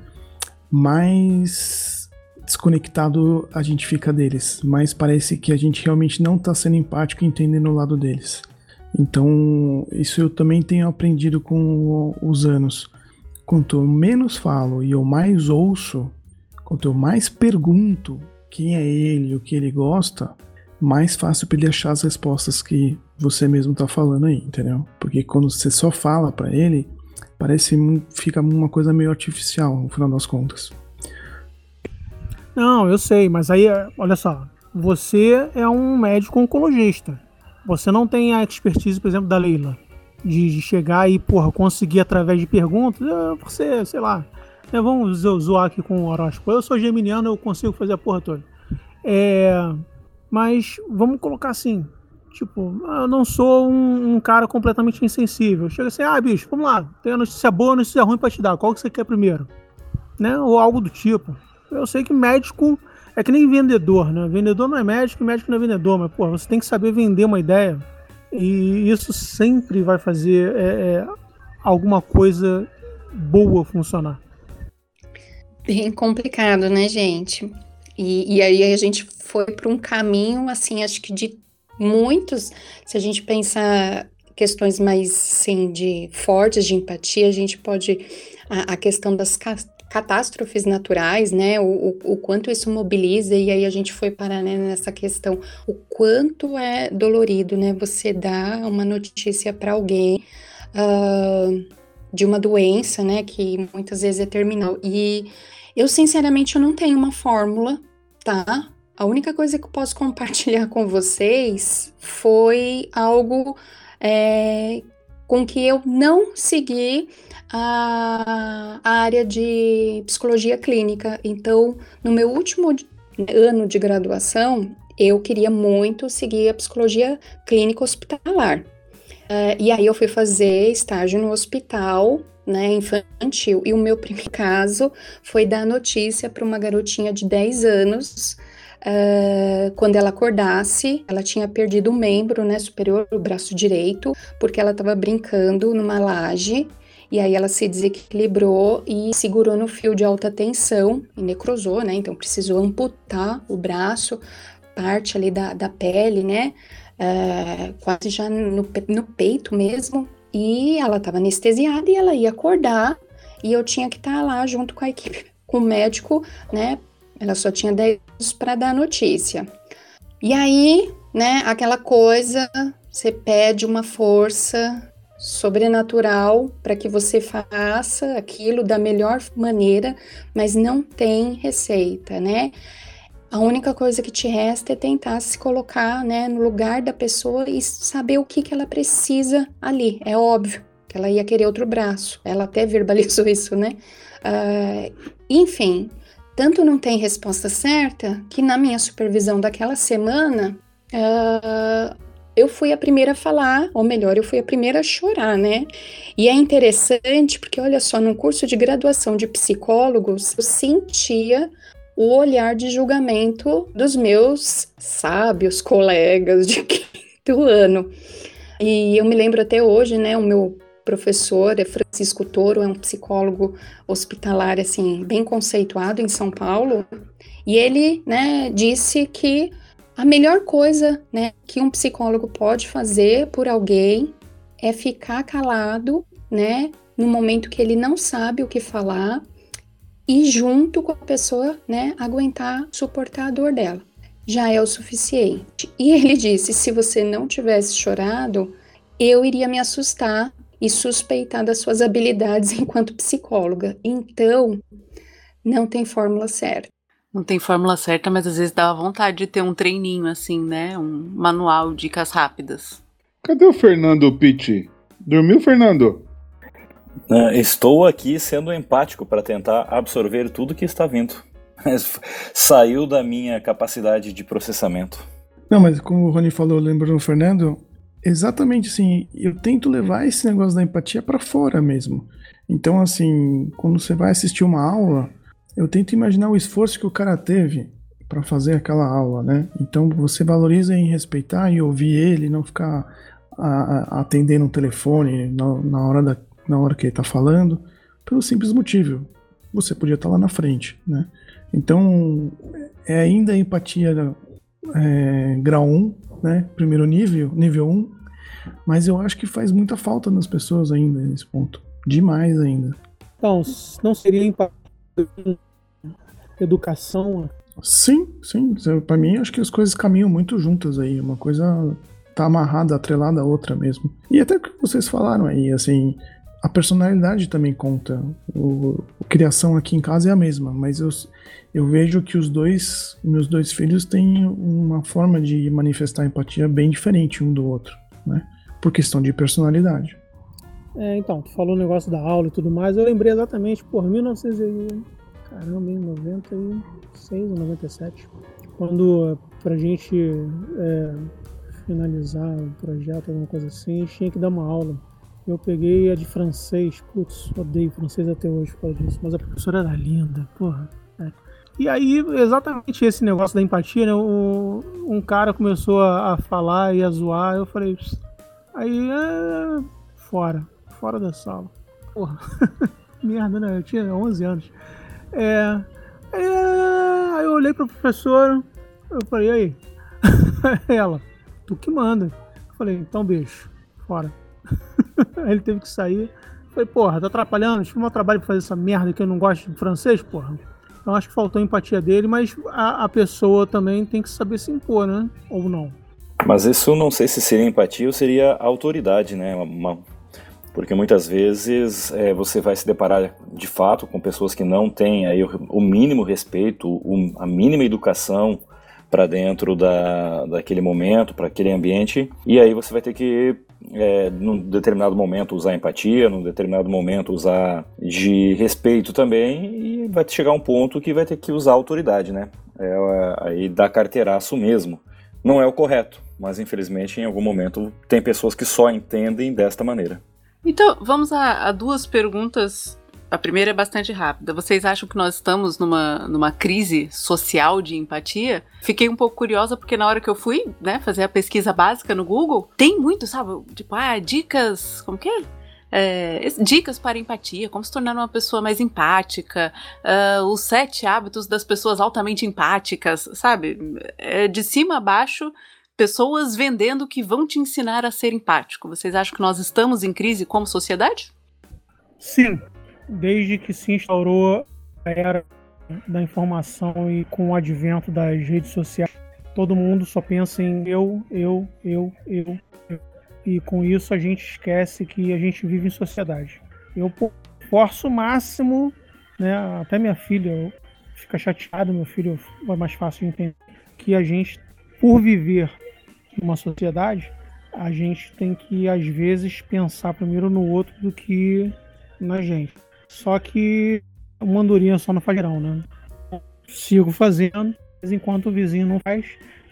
mais desconectado a gente fica deles, mais parece que a gente realmente não está sendo empático e entendendo o lado deles. Então, isso eu também tenho aprendido com os anos. Quanto menos falo e eu mais ouço, quanto eu mais pergunto quem é ele, o que ele gosta, mais fácil para ele achar as respostas que você mesmo tá falando aí, entendeu? Porque quando você só fala para ele, parece fica uma coisa meio artificial no final das contas. Não, eu sei, mas aí, olha só, você é um médico oncologista. Você não tem a expertise, por exemplo, da Leila, de, de chegar e, porra, conseguir através de perguntas, ah, você, sei lá, né, vamos zoar aqui com o horóscopo. Eu sou geminiano, eu consigo fazer a porra toda. É, mas vamos colocar assim, tipo, eu não sou um, um, cara completamente insensível. Chega assim, ah, bicho, vamos lá, tem a notícia boa a notícia ruim pra te dar, qual que você quer primeiro? Né? Ou algo do tipo. Eu sei que médico é que nem vendedor, né? Vendedor não é médico médico não é vendedor, mas, pô, você tem que saber vender uma ideia. E isso sempre vai fazer é, é, alguma coisa boa funcionar. Bem complicado, né, gente? E, e aí a gente foi para um caminho, assim, acho que de muitos, se a gente pensar questões mais, assim, de fortes de empatia, a gente pode, a, a questão das catástrofes naturais, né, o, o, o, quanto isso mobiliza, e aí a gente foi parar né, nessa questão, o quanto é dolorido, né, você dar uma notícia para alguém uh, de uma doença, né, que muitas vezes é terminal, e eu sinceramente eu não tenho uma fórmula, tá, a única coisa que eu posso compartilhar com vocês foi algo é, com que eu não segui a, a área de psicologia clínica. Então, no meu último ano de graduação, eu queria muito seguir a psicologia clínica hospitalar. Uh, e aí eu fui fazer estágio no hospital, né, infantil. E o meu primeiro caso foi dar notícia para uma garotinha de 10 anos Uh, quando ela acordasse, ela tinha perdido um membro né, superior, o braço direito, porque ela estava brincando numa laje. E aí ela se desequilibrou e segurou no fio de alta tensão e necrosou, né? Então precisou amputar o braço, parte ali da, da pele, né? Uh, quase já no, no peito mesmo. E ela estava anestesiada e ela ia acordar. E eu tinha que estar tá lá junto com a equipe, com o médico, né? Ela só tinha 10 anos para dar notícia. E aí, né, aquela coisa, você pede uma força sobrenatural para que você faça aquilo da melhor maneira, mas não tem receita, né? A única coisa que te resta é tentar se colocar, né, no lugar da pessoa e saber o que, que ela precisa ali. É óbvio que ela ia querer outro braço. Ela até verbalizou isso, né? Uh, enfim, tanto não tem resposta certa que na minha supervisão daquela semana uh, eu fui a primeira a falar, ou melhor, eu fui a primeira a chorar, né? E é interessante porque, olha só, no curso de graduação de psicólogos, eu sentia o olhar de julgamento dos meus sábios colegas de quinto ano. E eu me lembro até hoje, né? O meu professor é Francisco Toro, é um psicólogo hospitalar assim bem conceituado em São Paulo, e ele, né, disse que a melhor coisa, né, que um psicólogo pode fazer por alguém é ficar calado, né, no momento que ele não sabe o que falar e junto com a pessoa, né, aguentar, suportar a dor dela. Já é o suficiente. E ele disse: se você não tivesse chorado, eu iria me assustar e suspeitar das suas habilidades enquanto psicóloga. Então, não tem fórmula certa. Não tem fórmula certa, mas às vezes dá vontade de ter um treininho assim, né? Um manual, dicas rápidas. Cadê o Fernando Pitti? Dormiu, Fernando? Uh, estou aqui sendo empático para tentar absorver tudo que está vindo. Saiu da minha capacidade de processamento. Não, mas como o Rony falou, lembrando o Fernando, Exatamente, assim, eu tento levar esse negócio da empatia para fora mesmo. Então, assim, quando você vai assistir uma aula, eu tento imaginar o esforço que o cara teve para fazer aquela aula, né? Então, você valoriza em respeitar e ouvir ele, não ficar a, a, atendendo o telefone na, na, hora da, na hora que ele tá falando, pelo simples motivo, você podia estar tá lá na frente, né? Então, é ainda empatia é, grau 1, né? Primeiro nível, nível 1, mas eu acho que faz muita falta nas pessoas ainda nesse ponto. Demais ainda. Então, não seria empatia educação. Sim, sim. Para mim, acho que as coisas caminham muito juntas aí. Uma coisa tá amarrada, atrelada à outra mesmo. E até o que vocês falaram aí, assim, a personalidade também conta. O, criação aqui em casa é a mesma, mas eu, eu vejo que os dois, meus dois filhos têm uma forma de manifestar empatia bem diferente um do outro, né? Por questão de personalidade. É, então, tu falou o negócio da aula e tudo mais, eu lembrei exatamente, por 1900 caramba, em 96 ou 97, quando pra gente é, finalizar o projeto, alguma coisa assim, tinha que dar uma aula. Eu peguei a de francês, putz, odeio francês até hoje por causa disso, mas a professora era linda, porra. É. E aí, exatamente esse negócio da empatia, né? O, um cara começou a, a, falar e a zoar, eu falei, aí é, fora fora da sala. Porra, merda, né? Eu tinha 11 anos. É, é, aí eu olhei pra professora, eu falei, aí? Ela, tu que manda. Eu falei, então beijo, fora. ele teve que sair. Falei, porra, tá atrapalhando? Tive um trabalho pra fazer essa merda que eu não gosto de francês, porra. Então acho que faltou empatia dele, mas a, a pessoa também tem que saber se impor, né? Ou não. Mas isso não sei se seria empatia ou seria autoridade, né? Uma, porque muitas vezes é, você vai se deparar de fato com pessoas que não têm aí o, o mínimo respeito, o, a mínima educação para dentro da, daquele momento, para aquele ambiente, e aí você vai ter que, é, num determinado momento, usar empatia, num determinado momento, usar de respeito também, e vai chegar um ponto que vai ter que usar autoridade, né? É, aí dá carteiraço mesmo. Não é o correto, mas infelizmente em algum momento tem pessoas que só entendem desta maneira. Então, vamos a, a, duas perguntas. A primeira é bastante rápida. Vocês acham que nós estamos numa, numa crise social de empatia? Fiquei um pouco curiosa porque na hora que eu fui né, fazer a pesquisa básica no Google, tem muito, sabe? Tipo, ah, dicas. Como que é? É, dicas para empatia, como se tornar uma pessoa mais empática, uh, os sete hábitos das pessoas altamente empáticas, sabe? É, de cima a baixo, pessoas vendendo que vão te ensinar a ser empático. Vocês acham que nós estamos em crise como sociedade? Sim. Desde que se instaurou a era da informação e com o advento das redes sociais, todo mundo só pensa em eu, eu, eu, eu, eu. E com isso a gente esquece que a gente vive em sociedade. Eu forço o máximo, né, até minha filha fica chateada, meu filho é mais fácil de entender, que a gente, por viver numa sociedade, a gente tem que, às vezes, pensar primeiro no outro do que na gente. Só que uma andorinha só não faz verão, né? Sigo fazendo, enquanto o vizinho não faz,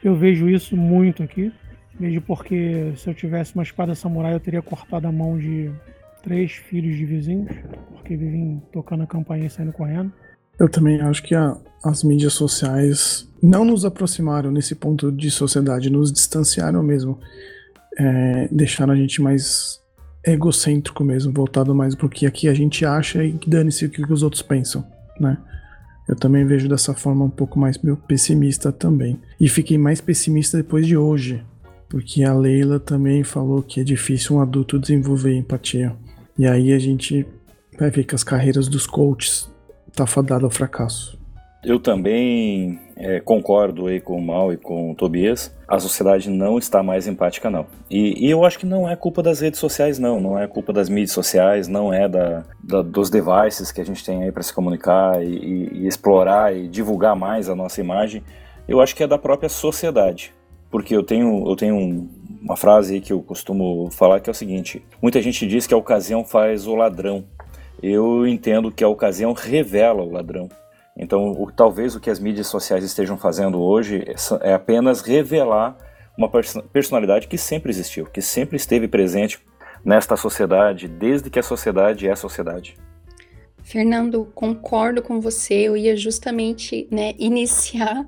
eu vejo isso muito aqui. Vejo porque se eu tivesse uma espada samurai, eu teria cortado a mão de três filhos de vizinhos, porque vivem tocando a campainha e saindo correndo. Eu também acho que a, as mídias sociais não nos aproximaram nesse ponto de sociedade, nos distanciaram mesmo. É, deixaram a gente mais egocêntrico mesmo, voltado mais pro que aqui a gente acha e dane-se o que os outros pensam, né? Eu também vejo dessa forma um pouco mais meio pessimista também. E fiquei mais pessimista depois de hoje, porque a Leila também falou que é difícil um adulto desenvolver empatia. E aí a gente vai ver que as carreiras dos coaches tá fadado ao fracasso. Eu também é, concordo aí com o Mal e com o Tobias. A sociedade não está mais empática, não. E, e, eu acho que não é culpa das redes sociais, não. Não é culpa das mídias sociais, não é da, da dos devices que a gente tem aí para se comunicar e, e, e explorar e divulgar mais a nossa imagem. Eu acho que é da própria sociedade. Porque eu tenho, eu tenho um, uma frase aí que eu costumo falar que é o seguinte: muita gente diz que a ocasião faz o ladrão eu entendo que a ocasião revela o ladrão. Então, o, talvez o que as mídias sociais estejam fazendo hoje é, é apenas revelar uma personalidade que sempre existiu, que sempre esteve presente nesta sociedade, desde que a sociedade é sociedade. Fernando, concordo com você. Eu ia justamente né, iniciar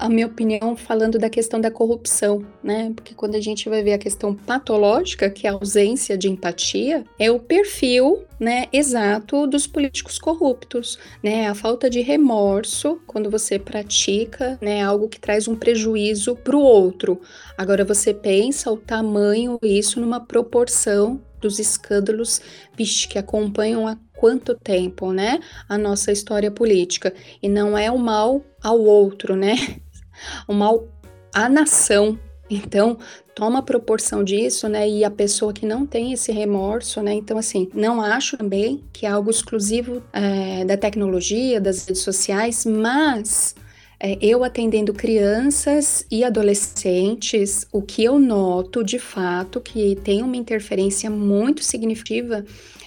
a minha opinião falando da questão da corrupção, né? Porque quando a gente vai ver a questão patológica, que é a ausência de empatia, é o perfil, né, exato dos políticos corruptos, né? A falta de remorso quando você pratica, né, algo que traz um prejuízo para o outro. Agora você pensa o tamanho isso numa proporção dos escândalos vixe, que acompanham a quanto tempo, né, a nossa história política. E não é o mal ao outro, né? O mal à nação. Então, toma proporção disso, né? E a pessoa que não tem esse remorso, né? Então, assim, não acho também que é algo exclusivo é, da tecnologia, das redes sociais, mas é, eu atendendo crianças e adolescentes, o que eu noto de fato que tem uma interferência muito significativa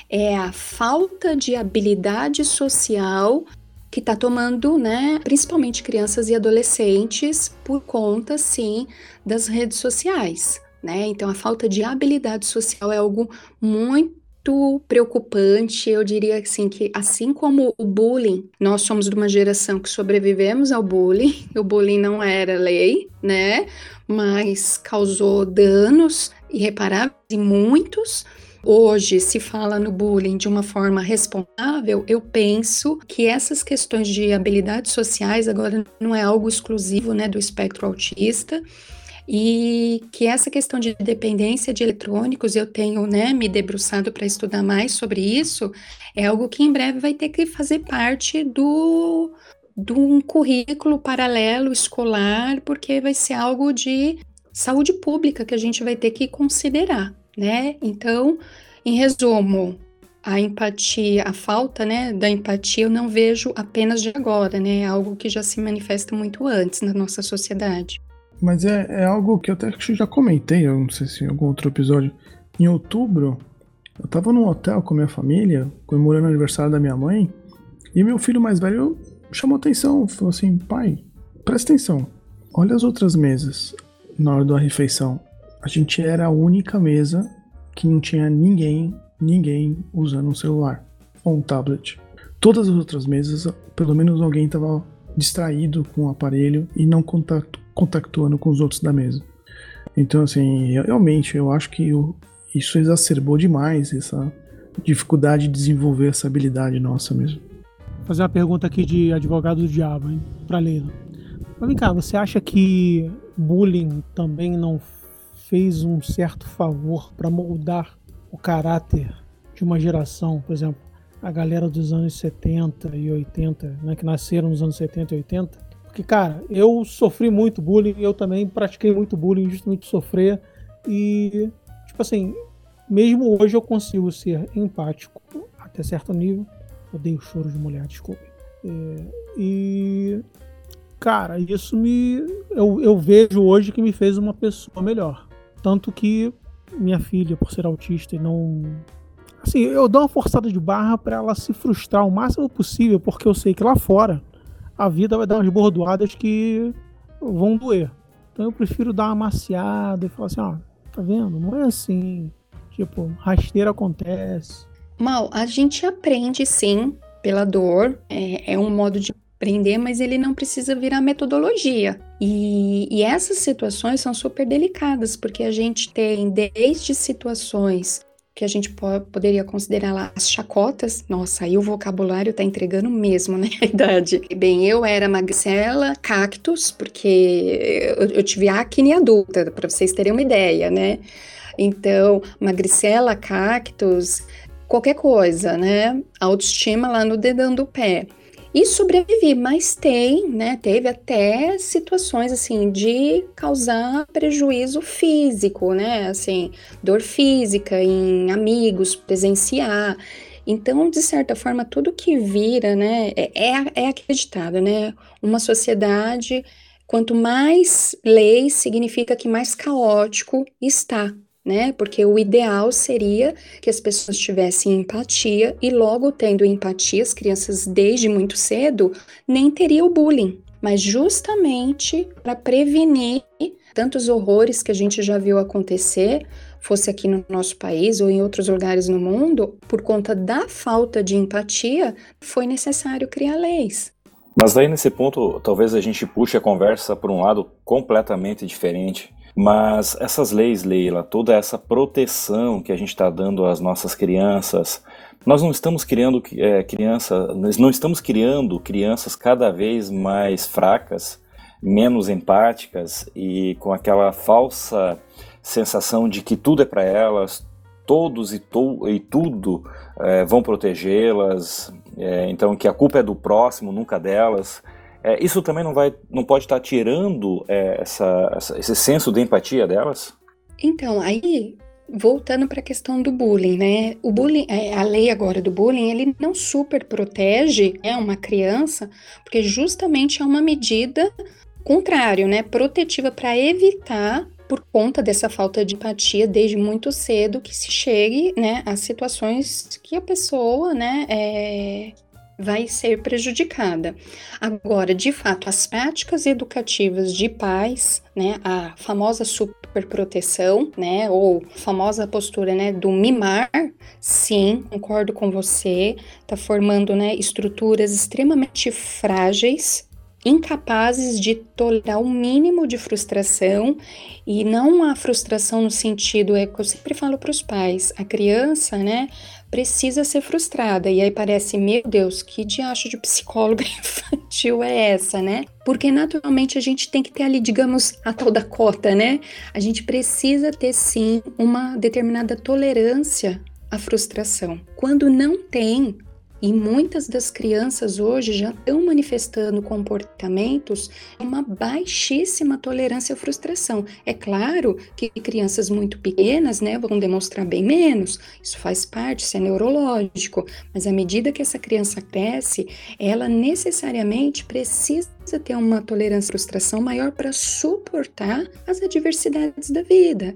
é a falta de habilidade social que está tomando, né, principalmente crianças e adolescentes, por conta, sim, das redes sociais, né? Então, a falta de habilidade social é algo muito preocupante. Eu diria assim que assim como o bullying, nós somos de uma geração que sobrevivemos ao bullying. O bullying não era lei, né? Mas causou danos irreparáveis e muitos. Hoje se fala no bullying de uma forma responsável, eu penso que essas questões de habilidades sociais agora não é algo exclusivo, né, do espectro autista e que essa questão de dependência de eletrônicos, eu tenho né, me debruçado para estudar mais sobre isso, é algo que em breve vai ter que fazer parte do de um currículo paralelo escolar, porque vai ser algo de saúde pública que a gente vai ter que considerar, né? Então, em resumo, a empatia, a falta, né, da empatia eu não vejo apenas de agora, né? É algo que já se manifesta muito antes na nossa sociedade. Mas é, é algo que eu até já comentei, eu não sei se em algum outro episódio. Em outubro, eu tava num hotel com minha família, comemorando o aniversário da minha mãe, e meu filho mais velho chamou atenção, falou assim: pai, presta atenção, olha as outras mesas na hora da refeição. A gente era a única mesa que não tinha ninguém, ninguém usando um celular ou um tablet. Todas as outras mesas, pelo menos alguém estava distraído com o aparelho e não contato, contactuando com os outros da mesa. Então, assim, realmente eu acho que isso exacerbou demais essa dificuldade de desenvolver essa habilidade nossa mesmo. Vou fazer uma pergunta aqui de advogado do diabo, hein, pra Leila. Mas vem cá, você acha que bullying também não fez um certo favor para moldar o caráter de uma geração? Por exemplo, a galera dos anos 70 e 80, né, que nasceram nos anos 70 e 80, porque, cara, eu sofri muito bullying, eu também pratiquei muito bullying, justamente sofrer. E, tipo assim, mesmo hoje eu consigo ser empático até certo nível. Odeio choro de mulher, desculpe. É, e, cara, isso me. Eu, eu vejo hoje que me fez uma pessoa melhor. Tanto que minha filha, por ser autista e não. Assim, eu dou uma forçada de barra para ela se frustrar o máximo possível, porque eu sei que lá fora a vida vai dar umas bordoadas que vão doer. Então eu prefiro dar uma maciada e falar assim, ó, tá vendo? Não é assim. Tipo, rasteira acontece. Mal, a gente aprende sim pela dor, é, é um modo de aprender, mas ele não precisa virar metodologia. E, e essas situações são super delicadas, porque a gente tem desde situações que a gente poderia considerar lá as chacotas. Nossa, aí o vocabulário tá entregando mesmo, né? A idade. Bem, eu era magricela, cactus, porque eu, eu tive acne adulta, para vocês terem uma ideia, né? Então, magricela, cactus, qualquer coisa, né? Autoestima lá no dedão do pé e sobrevivi, mas tem, né, teve até situações assim de causar prejuízo físico, né, assim, dor física em amigos, presenciar. Então, de certa forma, tudo que vira, né, é, é, é acreditado, né, uma sociedade, quanto mais leis, significa que mais caótico está, né? Porque o ideal seria que as pessoas tivessem empatia e logo tendo empatia, as crianças desde muito cedo nem teria o bullying, mas justamente para prevenir tantos horrores que a gente já viu acontecer, fosse aqui no nosso país ou em outros lugares no mundo, por conta da falta de empatia, foi necessário criar leis. Mas daí nesse ponto, talvez a gente puxe a conversa por um lado completamente diferente mas essas leis, Leila, toda essa proteção que a gente está dando às nossas crianças, nós não estamos criando é, criança, nós não estamos criando crianças cada vez mais fracas, menos empáticas e com aquela falsa sensação de que tudo é para elas, todos e, to, e tudo é, vão protegê-las, é, então que a culpa é do próximo, nunca delas. É, isso também não vai, não pode estar tirando é, essa, essa, esse senso de empatia delas? Então, aí voltando para a questão do bullying, né? O bullying, é, a lei agora do bullying, ele não super protege né, uma criança, porque justamente é uma medida contrário, né? Protetiva para evitar por conta dessa falta de empatia desde muito cedo que se chegue né, a situações que a pessoa né, é, vai ser prejudicada. Agora, de fato, as práticas educativas de pais, né, a famosa superproteção, né, ou famosa postura, né, do mimar, sim, concordo com você, tá formando, né, estruturas extremamente frágeis incapazes de tolerar o mínimo de frustração e não a frustração no sentido é que eu sempre falo para os pais, a criança, né, precisa ser frustrada e aí parece, meu Deus, que diacho de psicóloga infantil é essa, né? Porque naturalmente a gente tem que ter ali, digamos, a tal da cota, né? A gente precisa ter sim uma determinada tolerância à frustração. Quando não tem, e muitas das crianças hoje já estão manifestando comportamentos uma baixíssima tolerância à frustração. É claro que crianças muito pequenas, né, vão demonstrar bem menos. Isso faz parte, isso é neurológico. Mas à medida que essa criança cresce, ela necessariamente precisa ter uma tolerância à frustração maior para suportar as adversidades da vida.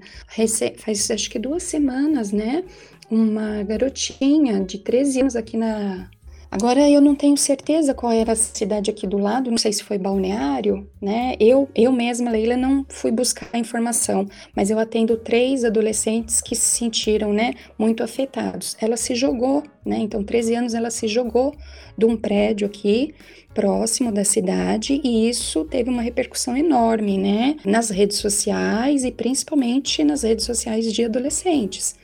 Faz acho que duas semanas, né? Uma garotinha de 13 anos aqui na. Agora eu não tenho certeza qual era a cidade aqui do lado, não sei se foi balneário, né? Eu, eu mesma, Leila, não fui buscar a informação, mas eu atendo três adolescentes que se sentiram, né, muito afetados. Ela se jogou, né? Então, 13 anos ela se jogou de um prédio aqui próximo da cidade e isso teve uma repercussão enorme, né, nas redes sociais e principalmente nas redes sociais de adolescentes.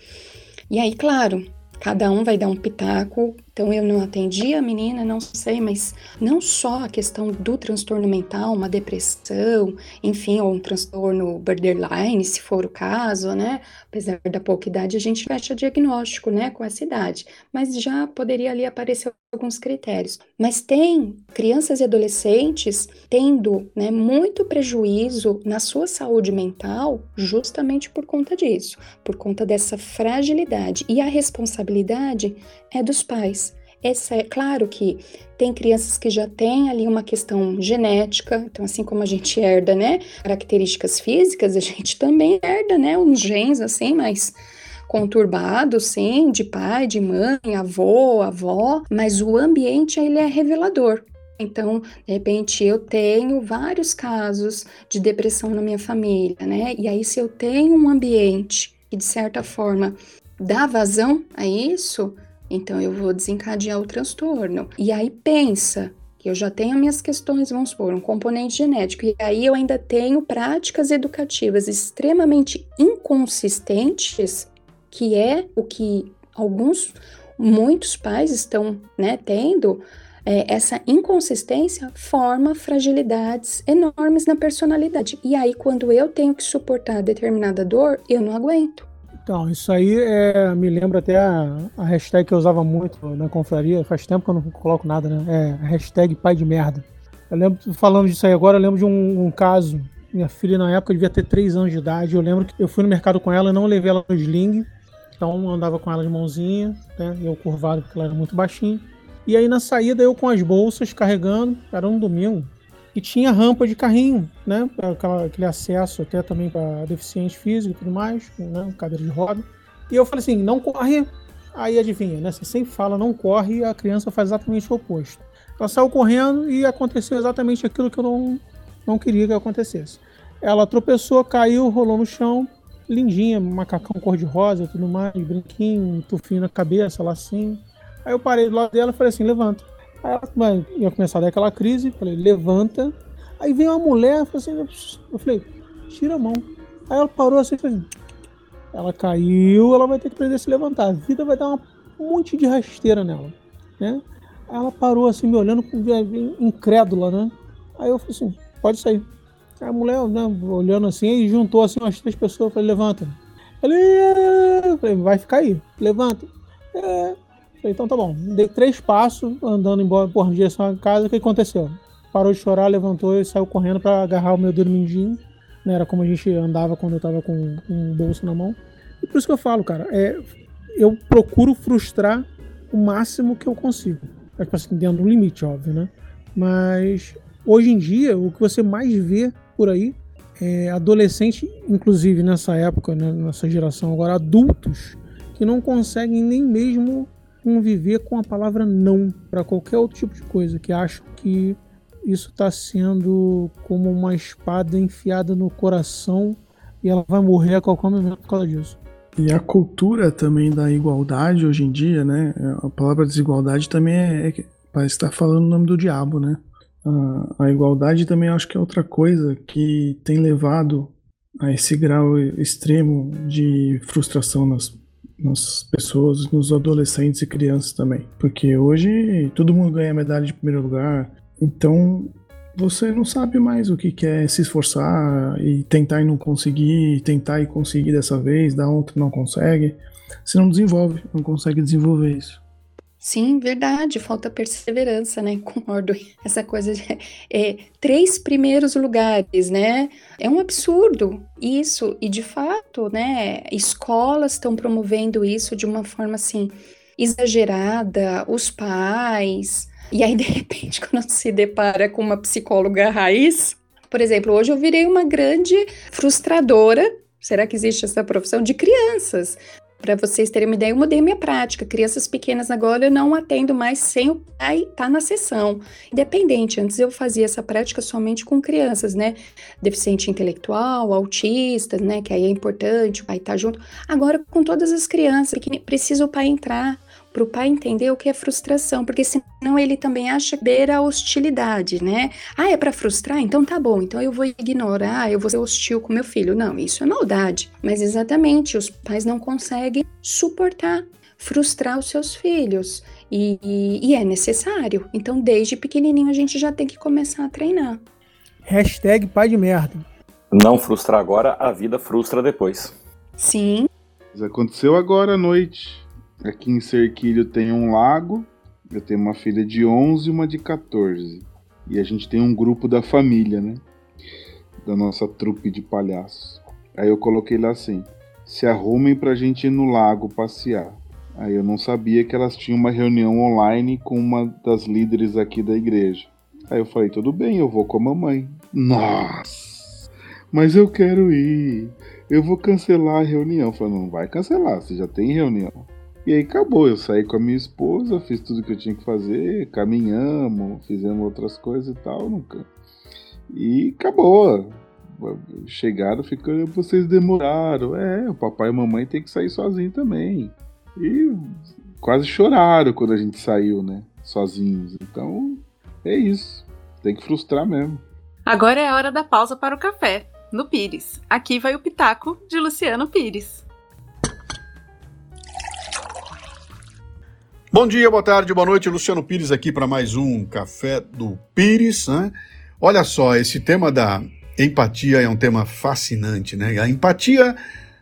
E aí, claro, cada um vai dar um pitaco. Então eu não atendi a menina, não sei, mas não só a questão do transtorno mental, uma depressão, enfim, ou um transtorno borderline, se for o caso, né? Apesar da pouca idade, a gente fecha diagnóstico, né, com essa idade, mas já poderia ali aparecer alguns critérios. Mas tem crianças e adolescentes tendo, né, muito prejuízo na sua saúde mental justamente por conta disso, por conta dessa fragilidade. E a responsabilidade é dos pais. Essa é claro que tem crianças que já têm ali uma questão genética, então assim como a gente herda, né, características físicas, a gente também herda, né, uns genes assim, mas conturbados, sim, de pai, de mãe, avô, avó, mas o ambiente ele é revelador. Então, de repente, eu tenho vários casos de depressão na minha família, né? E aí, se eu tenho um ambiente que, de certa forma, dá vazão a isso, então eu vou desencadear o transtorno. E aí pensa que eu já tenho minhas questões, vamos supor, um componente genético, e aí eu ainda tenho práticas educativas extremamente inconsistentes, que é o que alguns, muitos pais estão né, tendo. É, essa inconsistência forma fragilidades enormes na personalidade. E aí, quando eu tenho que suportar determinada dor, eu não aguento. Então, isso aí é, me lembra até a, a, hashtag que eu usava muito na confraria, faz tempo que eu não coloco nada, né? É hashtag pai de merda. Eu lembro, falando disso aí agora, eu lembro de um, um caso. Minha filha, na época, devia ter 3 anos de idade. Eu lembro que eu fui no mercado com ela, não levei ela no sling. Então, andava com ela de mãozinha, né? Eu curvado, porque ela era muito baixinha. E aí, na saída, eu com as bolsas carregando. Era um domingo, e tinha rampa de carrinho, né? Aquela, aquele acesso até também para deficiente físico e tudo mais, né? Cadeira de roda. E eu falei assim: não corre. Aí adivinha, né? Você sempre fala não corre e a criança faz exatamente o oposto. Ela saiu correndo e aconteceu exatamente aquilo que eu não, não queria que acontecesse. Ela tropeçou, caiu, rolou no chão, lindinha, macacão cor-de-rosa tudo mais, brinquinho, tufinho na cabeça, lacinho. Aí eu parei do lado dela e falei assim: levanta. Aí ela ia começar a dar aquela crise, falei, levanta. Aí veio uma mulher, assim, eu falei, tira a mão. Aí ela parou assim, falei, ela caiu, ela vai ter que aprender a se levantar. A vida vai dar uma, um monte de rasteira nela, né? Aí ela parou assim, me olhando incrédula, né? Aí eu falei assim, pode sair. Aí a mulher, né, olhando assim, e juntou assim umas três pessoas, falei, levanta. Falei, falei, vai ficar aí, levanta. É. Falei, então tá bom. Dei três passos andando embora por direção à casa. O que aconteceu? Parou de chorar, levantou e saiu correndo para agarrar o meu dedo mindinho. Né? Era como a gente andava quando eu tava com, um bolso na mão. E por isso que eu falo, cara, é, eu procuro frustrar o máximo que eu consigo. É, tipo assim, dentro do limite, óbvio, né? Mas hoje em dia, o que você mais vê por aí é adolescente, inclusive nessa época, né, nessa geração agora, adultos que não conseguem nem mesmo conviver com a palavra não para qualquer outro tipo de coisa, que acham que isso está sendo como uma espada enfiada no coração e ela vai morrer a qualquer momento por causa disso. E a cultura também da igualdade hoje em dia, né? A palavra desigualdade também é, é parece estar falando o nome do diabo, né? A, a igualdade também acho que é outra coisa que tem levado a esse grau extremo de frustração nas, nas pessoas, nos adolescentes e crianças também. Porque hoje todo mundo ganha medalha de primeiro lugar, então você não sabe mais o que é se esforçar e tentar e não conseguir, tentar e conseguir dessa vez, da outra não consegue. Você não desenvolve, não consegue desenvolver isso. Sim, verdade, falta perseverança, né? Concordo. Essa coisa de é, três primeiros lugares, né? É um absurdo isso. E de fato, né? Escolas estão promovendo isso de uma forma assim exagerada, os pais. E aí, de repente, quando se depara com uma psicóloga raiz, por exemplo, hoje eu virei uma grande frustradora Será que existe essa profissão de crianças? Para vocês terem uma ideia, eu mudei minha prática. Crianças pequenas agora eu não atendo mais sem o pai estar tá na sessão. Independente, antes eu fazia essa prática somente com crianças, né? Deficiente intelectual, autista, né? Que aí é importante o pai estar tá junto. Agora com todas as crianças, que precisa o pai entrar para o pai entender o que é frustração, porque senão ele também acha beira a hostilidade, né? Ah, é para frustrar? Então tá bom, então eu vou ignorar, eu vou ser hostil com meu filho. Não, isso é maldade. Mas exatamente, os pais não conseguem suportar frustrar os seus filhos. E, e, e, é necessário. Então, desde pequenininho, a gente já tem que começar a treinar. Hashtag pai de merda. Não frustrar agora, a vida frustra depois. Sim. Isso aconteceu agora à noite. Aqui em Cerquilho tem um lago. Eu tenho uma filha de 11 e uma de 14. E a gente tem um grupo da família, né? Da nossa trupe de palhaços. Aí eu coloquei lá assim: se arrumem pra gente ir no lago passear. Aí eu não sabia que elas tinham uma reunião online com uma das líderes aqui da igreja. Aí eu falei: tudo bem, eu vou com a mamãe. Nossa, mas eu quero ir. Eu vou cancelar a reunião. Eu falei: não vai cancelar, você já tem reunião. E aí acabou, eu saí com a minha esposa, fiz tudo que eu tinha que fazer, caminhamos, fizemos outras coisas e tal, nunca. E acabou. Chegaram ficando, vocês demoraram. É, o papai e a mamãe tem que sair sozinho também. E quase choraram quando a gente saiu, né? Sozinhos. Então, é isso. Tem que frustrar mesmo. Agora é a hora da pausa para o café, no Pires. Aqui vai o Pitaco de Luciano Pires. Bom dia, boa tarde, boa noite. Luciano Pires aqui para mais um Café do Pires. Né? Olha só, esse tema da empatia é um tema fascinante, né? A empatia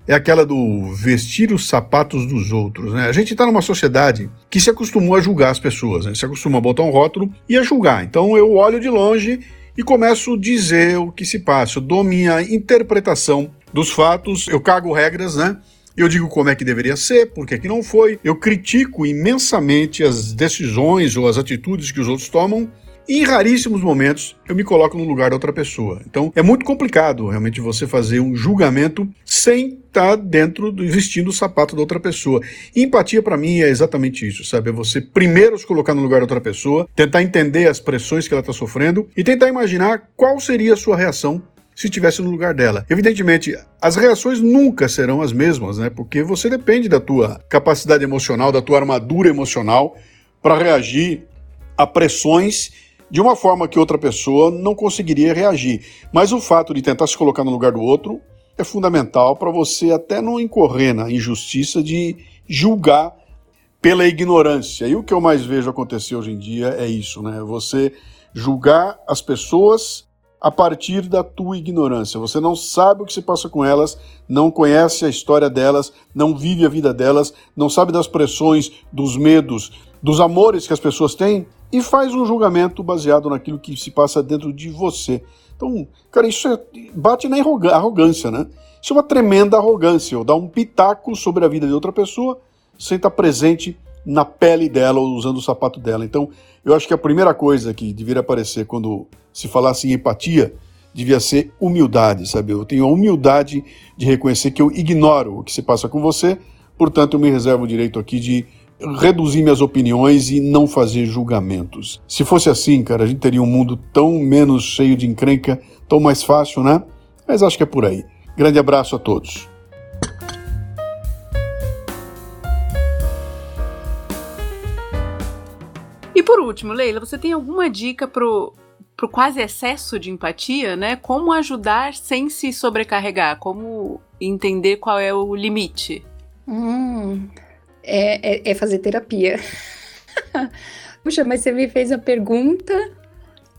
é aquela do vestir os sapatos dos outros, né? A gente está numa sociedade que se acostumou a julgar as pessoas, né? Se acostuma a botar um rótulo e a julgar. Então eu olho de longe e começo a dizer o que se passa, eu dou minha interpretação dos fatos, eu cago regras, né? Eu digo como é que deveria ser, por que, que não foi. Eu critico imensamente as decisões ou as atitudes que os outros tomam. E em raríssimos momentos eu me coloco no lugar da outra pessoa. Então é muito complicado realmente você fazer um julgamento sem estar dentro do vestindo o sapato da outra pessoa. E empatia para mim é exatamente isso, sabe? É você primeiro se colocar no lugar da outra pessoa, tentar entender as pressões que ela está sofrendo e tentar imaginar qual seria a sua reação se estivesse no lugar dela. Evidentemente, as reações nunca serão as mesmas, né? Porque você depende da tua capacidade emocional, da tua armadura emocional para reagir a pressões de uma forma que outra pessoa não conseguiria reagir. Mas o fato de tentar se colocar no lugar do outro é fundamental para você até não incorrer na injustiça de julgar pela ignorância. E o que eu mais vejo acontecer hoje em dia é isso, né? Você julgar as pessoas a partir da tua ignorância. Você não sabe o que se passa com elas, não conhece a história delas, não vive a vida delas, não sabe das pressões, dos medos, dos amores que as pessoas têm e faz um julgamento baseado naquilo que se passa dentro de você. Então, cara, isso é, bate na arrogância, né? Isso é uma tremenda arrogância, ou dar um pitaco sobre a vida de outra pessoa sem estar presente na pele dela ou usando o sapato dela. Então, eu acho que a primeira coisa que deveria aparecer quando se falasse em empatia devia ser humildade, sabe? Eu tenho a humildade de reconhecer que eu ignoro o que se passa com você, portanto, eu me reservo o direito aqui de reduzir minhas opiniões e não fazer julgamentos. Se fosse assim, cara, a gente teria um mundo tão menos cheio de encrenca, tão mais fácil, né? Mas acho que é por aí. Grande abraço a todos. E por último, Leila, você tem alguma dica pro, pro quase excesso de empatia, né? Como ajudar sem se sobrecarregar? Como entender qual é o limite? Hum, é, é, é fazer terapia. Puxa, mas você me fez a pergunta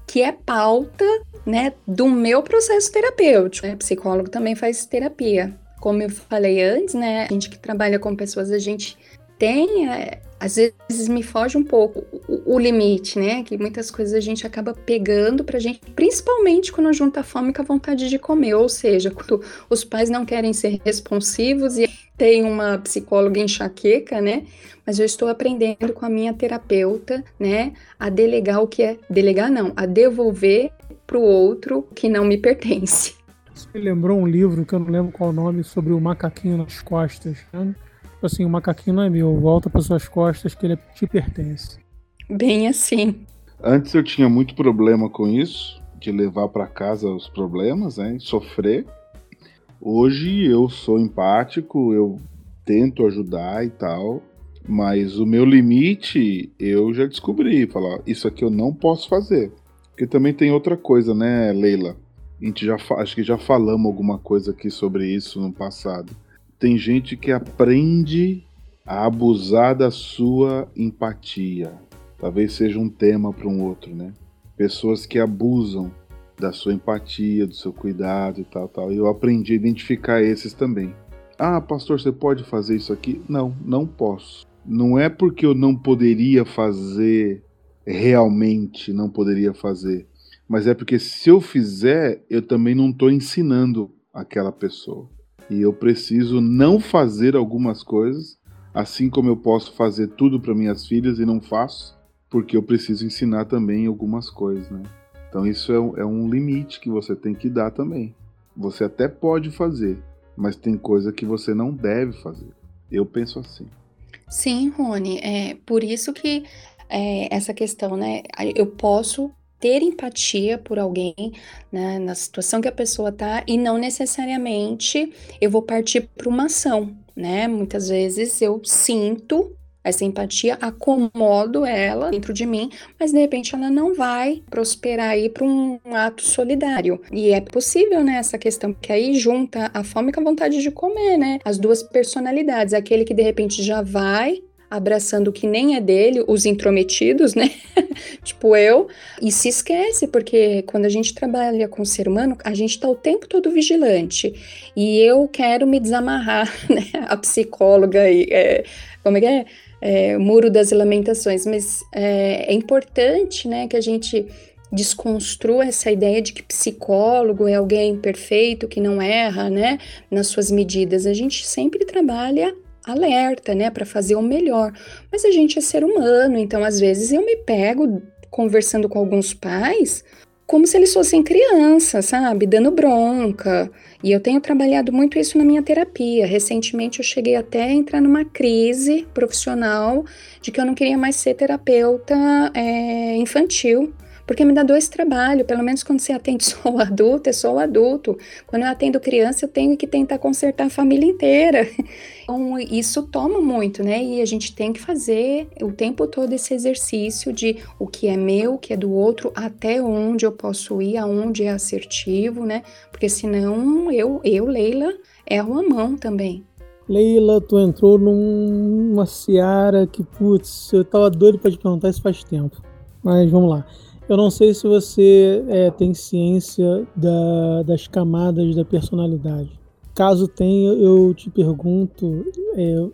que é pauta, né, do meu processo terapêutico. O psicólogo também faz terapia. Como eu falei antes, né, a gente que trabalha com pessoas, a gente tem é, às vezes me foge um pouco o, o, limite, né? Que muitas coisas a gente acaba pegando pra gente, principalmente quando junta fome com a vontade de comer, ou seja, quando os pais não querem ser responsivos e tem uma psicóloga enxaqueca, né? Mas eu estou aprendendo com a minha terapeuta, né, a delegar o que é delegar não, a devolver pro outro que não me pertence. Você lembrou um livro que eu não lembro qual o nome sobre o macaquinho nas costas, né? Tipo assim, o macaquinho não é meu, volta para suas costas que ele te pertence. Bem assim. Antes eu tinha muito problema com isso, de levar para casa os problemas, né, sofrer. Hoje eu sou empático, eu tento ajudar e tal, mas o meu limite eu já descobri, falar, isso aqui eu não posso fazer. Porque também tem outra coisa, né, Leila? A gente já acho que já falamos alguma coisa aqui sobre isso no passado tem gente que aprende a abusar da sua empatia. Talvez seja um tema para um outro, né? Pessoas que abusam da sua empatia, do seu cuidado e tal, tal. E eu aprendi a identificar esses também. Ah, pastor, você pode fazer isso aqui? Não, não posso. Não é porque eu não poderia fazer realmente, não poderia fazer, mas é porque se eu fizer, eu também não estou ensinando aquela pessoa. E eu preciso não fazer algumas coisas, assim como eu posso fazer tudo para minhas filhas e não faço, porque eu preciso ensinar também algumas coisas, né? Então isso é um, é um limite que você tem que dar também. Você até pode fazer, mas tem coisa que você não deve fazer. Eu penso assim. Sim, Rony, é por isso que é, essa questão, né? Eu posso ter empatia por alguém, né, na situação que a pessoa tá, e não necessariamente eu vou partir para uma ação, né? Muitas vezes eu sinto essa empatia, acomodo ela dentro de mim, mas de repente ela não vai prosperar aí para um ato solidário. E é possível, né, essa questão, que aí junta a fome com a vontade de comer, né? As duas personalidades, aquele que de repente já vai abraçando o que nem é dele, os intrometidos, né? tipo eu, e se esquece, porque quando a gente trabalha com o ser humano, a gente tá o tempo todo vigilante. E eu quero me desamarrar, né? A psicóloga aí, é, como é que é? é? Muro das Lamentações, mas é, é importante, né, que a gente desconstrua essa ideia de que psicólogo é alguém perfeito, que não erra, né, nas suas medidas. A gente sempre trabalha alerta, né, para fazer o melhor. Mas a gente é ser humano, então às vezes eu me pego conversando com alguns pais como se eles fossem crianças, sabe, dando bronca. E eu tenho trabalhado muito isso na minha terapia. Recentemente eu cheguei até a entrar numa crise profissional de que eu não queria mais ser terapeuta é, infantil porque me dá dois trabalhos, pelo menos quando você atende só o adulto, é só o adulto. Quando eu atendo criança, eu tenho que tentar consertar a família inteira. Então, isso toma muito, né? E a gente tem que fazer o tempo todo esse exercício de o que é meu, o que é do outro, até onde eu posso ir, aonde é assertivo, né? Porque senão eu, eu Leila, erro a mão também. Leila, tu entrou numa seara que, putz, eu tava doido para te perguntar isso faz tempo. Mas vamos lá. Eu não sei se você é, tem ciência da, das camadas da personalidade. Caso tenha, eu te pergunto: é,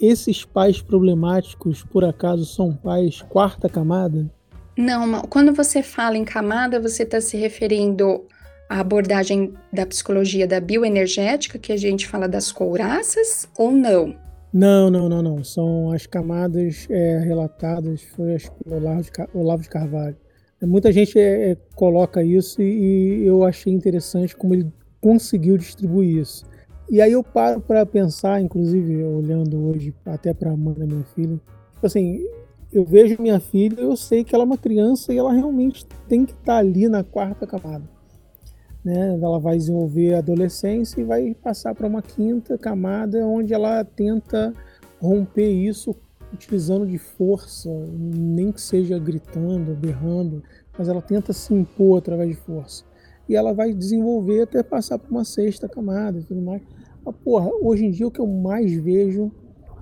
esses pais problemáticos, por acaso, são pais quarta camada? Não, quando você fala em camada, você está se referindo à abordagem da psicologia da bioenergética, que a gente fala das couraças, ou não? Não, não, não, não. São as camadas é, relatadas foi pelo Olavo de, Olavo de Carvalho. Muita gente é, é, coloca isso e, e eu achei interessante como ele conseguiu distribuir isso. E aí eu paro para pensar, inclusive olhando hoje até para a mãe da minha filha, tipo assim, eu vejo minha filha, eu sei que ela é uma criança e ela realmente tem que estar tá ali na quarta camada. Né? Ela vai desenvolver a adolescência e vai passar para uma quinta camada onde ela tenta romper isso utilizando de força, nem que seja gritando, berrando, mas ela tenta se impor através de força. E ela vai desenvolver até passar por uma sexta camada e tudo mais. Mas, porra, hoje em dia o que eu mais vejo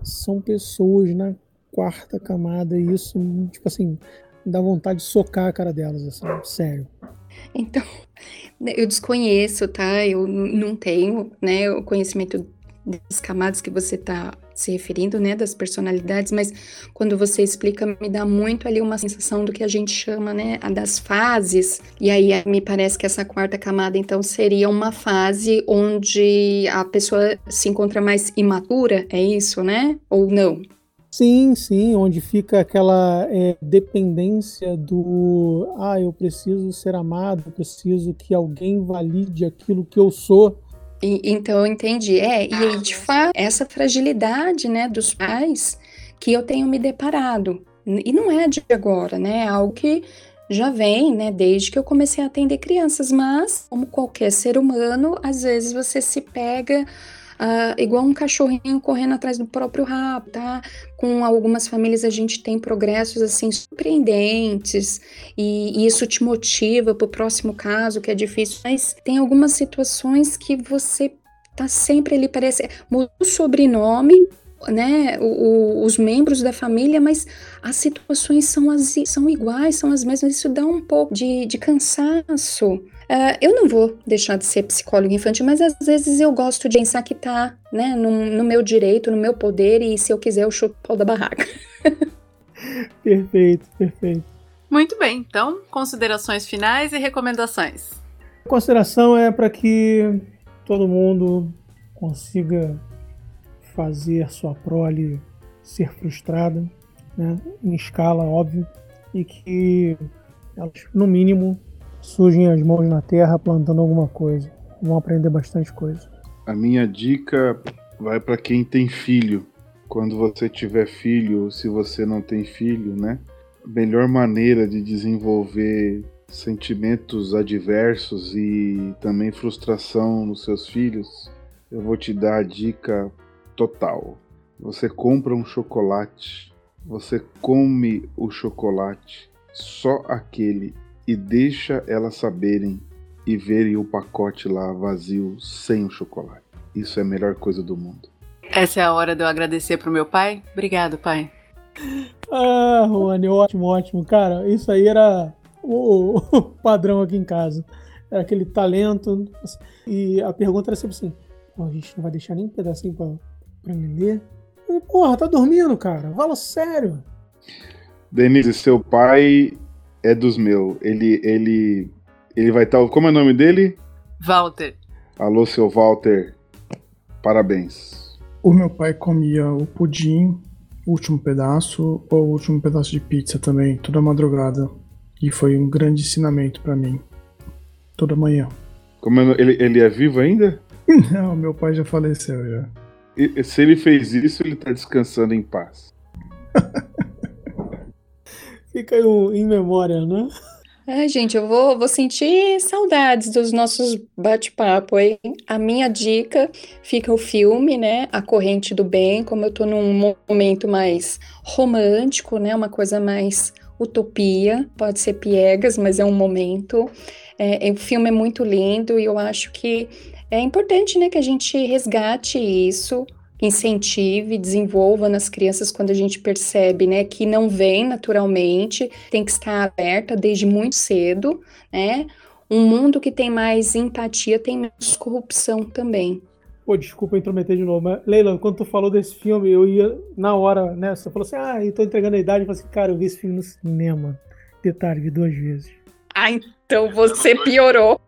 são pessoas na quarta camada e isso, tipo assim, dá vontade de socar a cara delas, assim, sério. Então, eu desconheço, tá? Eu não tenho, né, o conhecimento das camadas que você está se referindo, né, das personalidades, mas quando você explica, me dá muito ali uma sensação do que a gente chama, né, das fases, e aí me parece que essa quarta camada, então, seria uma fase onde a pessoa se encontra mais imatura, é isso, né, ou não? Sim, sim, onde fica aquela é, dependência do ah, eu preciso ser amado, eu preciso que alguém valide aquilo que eu sou e, então eu entendi. É, e de fato, essa fragilidade, né, dos pais que eu tenho me deparado. E não é de agora, né? É algo que já vem, né, desde que eu comecei a atender crianças, mas como qualquer ser humano, às vezes você se pega Uh, igual um cachorrinho correndo atrás do próprio rabo, tá? Com algumas famílias a gente tem progressos assim surpreendentes e, e isso te motiva para o próximo caso que é difícil, mas tem algumas situações que você tá sempre ali parece muda o sobrenome né, o, o, os membros da família, mas as situações são, as, são iguais, são as mesmas. Isso dá um pouco de, de cansaço. Uh, eu não vou deixar de ser psicóloga infantil, mas às vezes eu gosto de pensar que tá né, no, no meu direito, no meu poder, e se eu quiser eu chuto o pau da barraca. perfeito, perfeito. Muito bem, então, considerações finais e recomendações. A consideração é para que todo mundo consiga fazer sua prole ser frustrada, né, em escala, óbvio, e que elas, no mínimo, sujem as mãos na terra plantando alguma coisa. Vão aprender bastante coisa. A minha dica vai para quem tem filho. Quando você tiver filho, se você não tem filho, né? A melhor maneira de desenvolver sentimentos adversos e também frustração nos seus filhos, eu vou te dar a dica total. Você compra um chocolate, você come o chocolate, só aquele, e deixa elas saberem e verem o pacote lá vazio sem o chocolate. Isso é a melhor coisa do mundo. Essa é a hora de eu agradecer pro meu pai. Obrigado, pai. Ah, Rony, ótimo, ótimo. Cara, isso aí era o, o padrão aqui em casa. Era aquele talento. E a pergunta era sempre assim: a gente não vai deixar nem um pedacinho pra, pra ler? Porra, tá dormindo, cara. Fala sério. Denise, seu pai é dos meus. Ele, ele, ele vai estar. Tá, como é o nome dele? Walter. Alô, seu Walter. Parabéns. O meu pai comia o pudim, o último pedaço, ou o último pedaço de pizza também, toda madrugada. E foi um grande ensinamento para mim. Toda manhã. Como é, ele, ele é vivo ainda? Não, meu pai já faleceu já. E, se ele fez isso, ele tá descansando em paz. Fica em memória, né? É, gente, eu vou, vou sentir saudades dos nossos bate-papo aí. A minha dica fica o filme, né? A Corrente do Bem, como eu tô num momento mais romântico, né? Uma coisa mais utopia, pode ser piegas, mas é um momento. É, o filme é muito lindo e eu acho que é importante, né, que a gente resgate isso, incentive, desenvolva nas crianças quando a gente percebe, né, que não vem naturalmente, tem que estar aberta desde muito cedo, né? Um mundo que tem mais empatia tem menos corrupção também. Pô, desculpa intrometer de novo, mas Leila, quando tu falou desse filme, eu ia na hora, né? Você falou assim, ah, eu tô entregando a idade. Eu falei assim, cara, eu vi esse filme no cinema. Detalhe, vi duas vezes. Ah, então você piorou.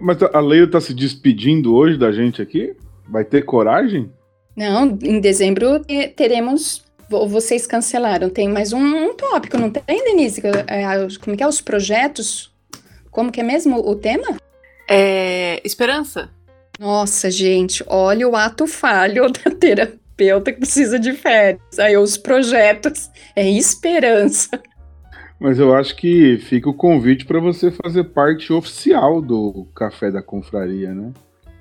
Mas a Leila tá se despedindo hoje da gente aqui? Vai ter coragem? Não, em dezembro teremos. Vocês cancelaram. Tem mais um, um tópico, não tem, Denise? É, como que é? Os projetos? Como que é mesmo o tema? É. Esperança. Nossa, gente, olha o ato falho da terapeuta que precisa de férias. Aí os projetos é esperança. Mas eu acho que fica o convite para você fazer parte oficial do Café da Confraria, né?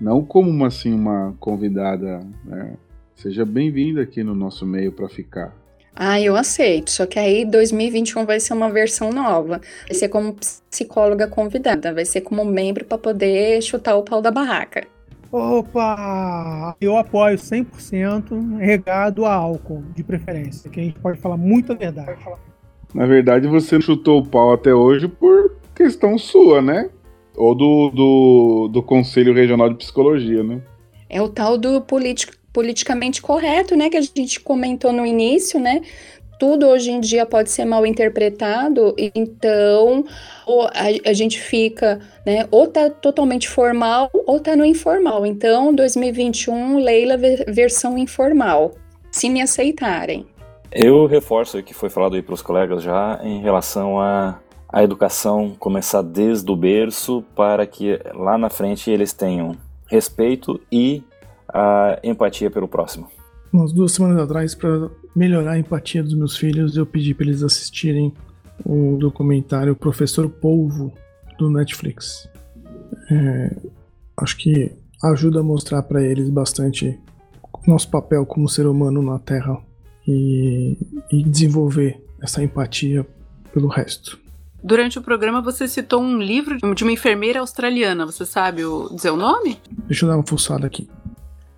Não como uma, assim, uma convidada, né? Seja bem-vinda aqui no nosso meio para ficar. Ah, eu aceito. Só que aí 2021 vai ser uma versão nova. Vai ser como psicóloga convidada, vai ser como membro para poder chutar o pau da barraca. Opa! Eu apoio 100% regado a álcool, de preferência, que a gente pode falar muita verdade. Na verdade, você chutou o pau até hoje por questão sua, né? Ou do, do, do Conselho Regional de Psicologia, né? É o tal do político, politicamente correto, né? Que a gente comentou no início, né? tudo hoje em dia pode ser mal interpretado, então a, a, gente fica, né, ou tá totalmente formal ou tá no informal. Então, 2021, Leila versão informal, se me aceitarem. Eu reforço o que foi falado aí para os colegas já em relação a a educação começar desde o berço para que lá na frente eles tenham respeito e a empatia pelo próximo. Umas duas semanas atrás, para melhorar a empatia dos meus filhos, eu pedi para eles assistirem o documentário Professor Polvo do Netflix. É, acho que ajuda a mostrar para eles bastante nosso papel como ser humano na Terra e, e desenvolver essa empatia pelo resto. Durante o programa você citou um livro de uma enfermeira australiana. Você sabe o, dizer o nome? Deixa eu dar uma fuçada aqui.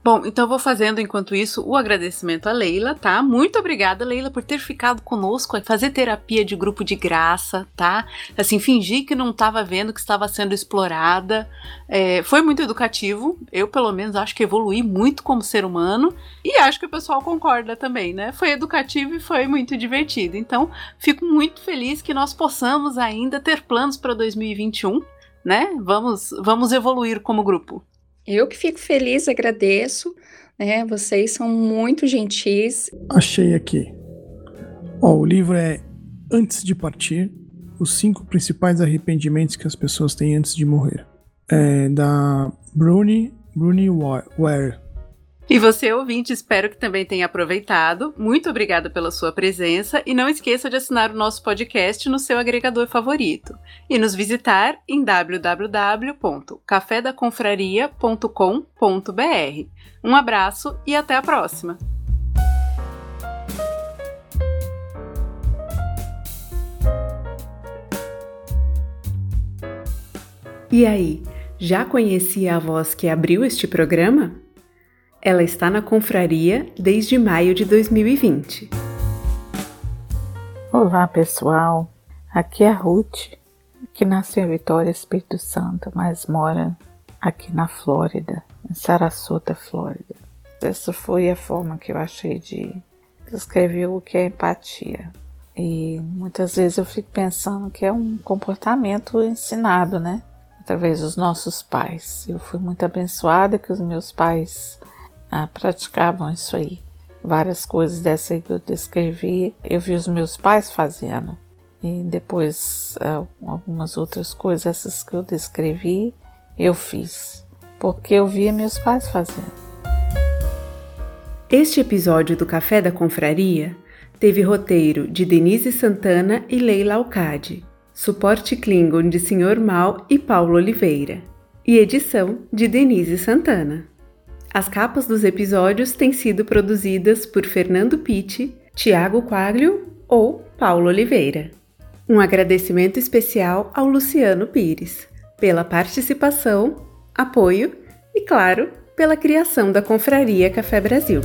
Bom, então vou fazendo enquanto isso o agradecimento a Leila, tá? Muito obrigada, Leila, por ter ficado conosco, fazer terapia de grupo de graça, tá? Assim, fingir que não estava vendo que estava sendo explorada. É, foi muito educativo. Eu, pelo menos, acho que evolui muito como ser humano e acho que o pessoal concorda também, né? Foi educativo e foi muito divertido. Então, fico muito feliz que nós possamos ainda ter planos para 2021, né? Vamos, vamos evoluir como grupo. Eu que fico feliz, agradeço. Né? Vocês são muito gentis. Achei aqui. Ó, o livro é Antes de Partir: Os Cinco Principais Arrependimentos que as Pessoas Têm Antes de Morrer. É da Bruni, Bruni Ware. E você, ouvinte, espero que também tenha aproveitado. Muito obrigada pela sua presença e não esqueça de assinar o nosso podcast no seu agregador favorito e nos visitar em www.cafedaconfraria.com.br. Um abraço e até a próxima! E aí, já conhecia a voz que abriu este programa? Ela está na confraria desde maio de 2020. Olá, pessoal. Aqui é a Ruth, que nasceu em Vitória, Espírito Santo, mas mora aqui na Flórida, em Sarasota, Flórida. Essa foi a forma que eu achei de descrever o que é empatia. E muitas vezes eu fico pensando que é um comportamento ensinado, né? Através dos nossos pais. Eu fui muito abençoada que os meus pais ah, praticavam isso aí. Várias coisas dessa aí que eu descrevi, eu vi os meus pais fazendo. E depois ah, algumas outras coisas, essas que eu descrevi, eu fiz. Porque eu via meus pais fazendo. Este episódio do Café da Confraria teve roteiro de Denise Santana e Leila Alcade, suporte Klingon de Sr. Mal e Paulo Oliveira, e edição de Denise Santana. As capas dos episódios têm sido produzidas por Fernando Pitti, Tiago Quaglio ou Paulo Oliveira. Um agradecimento especial ao Luciano Pires pela participação, apoio e, claro, pela criação da Confraria Café Brasil.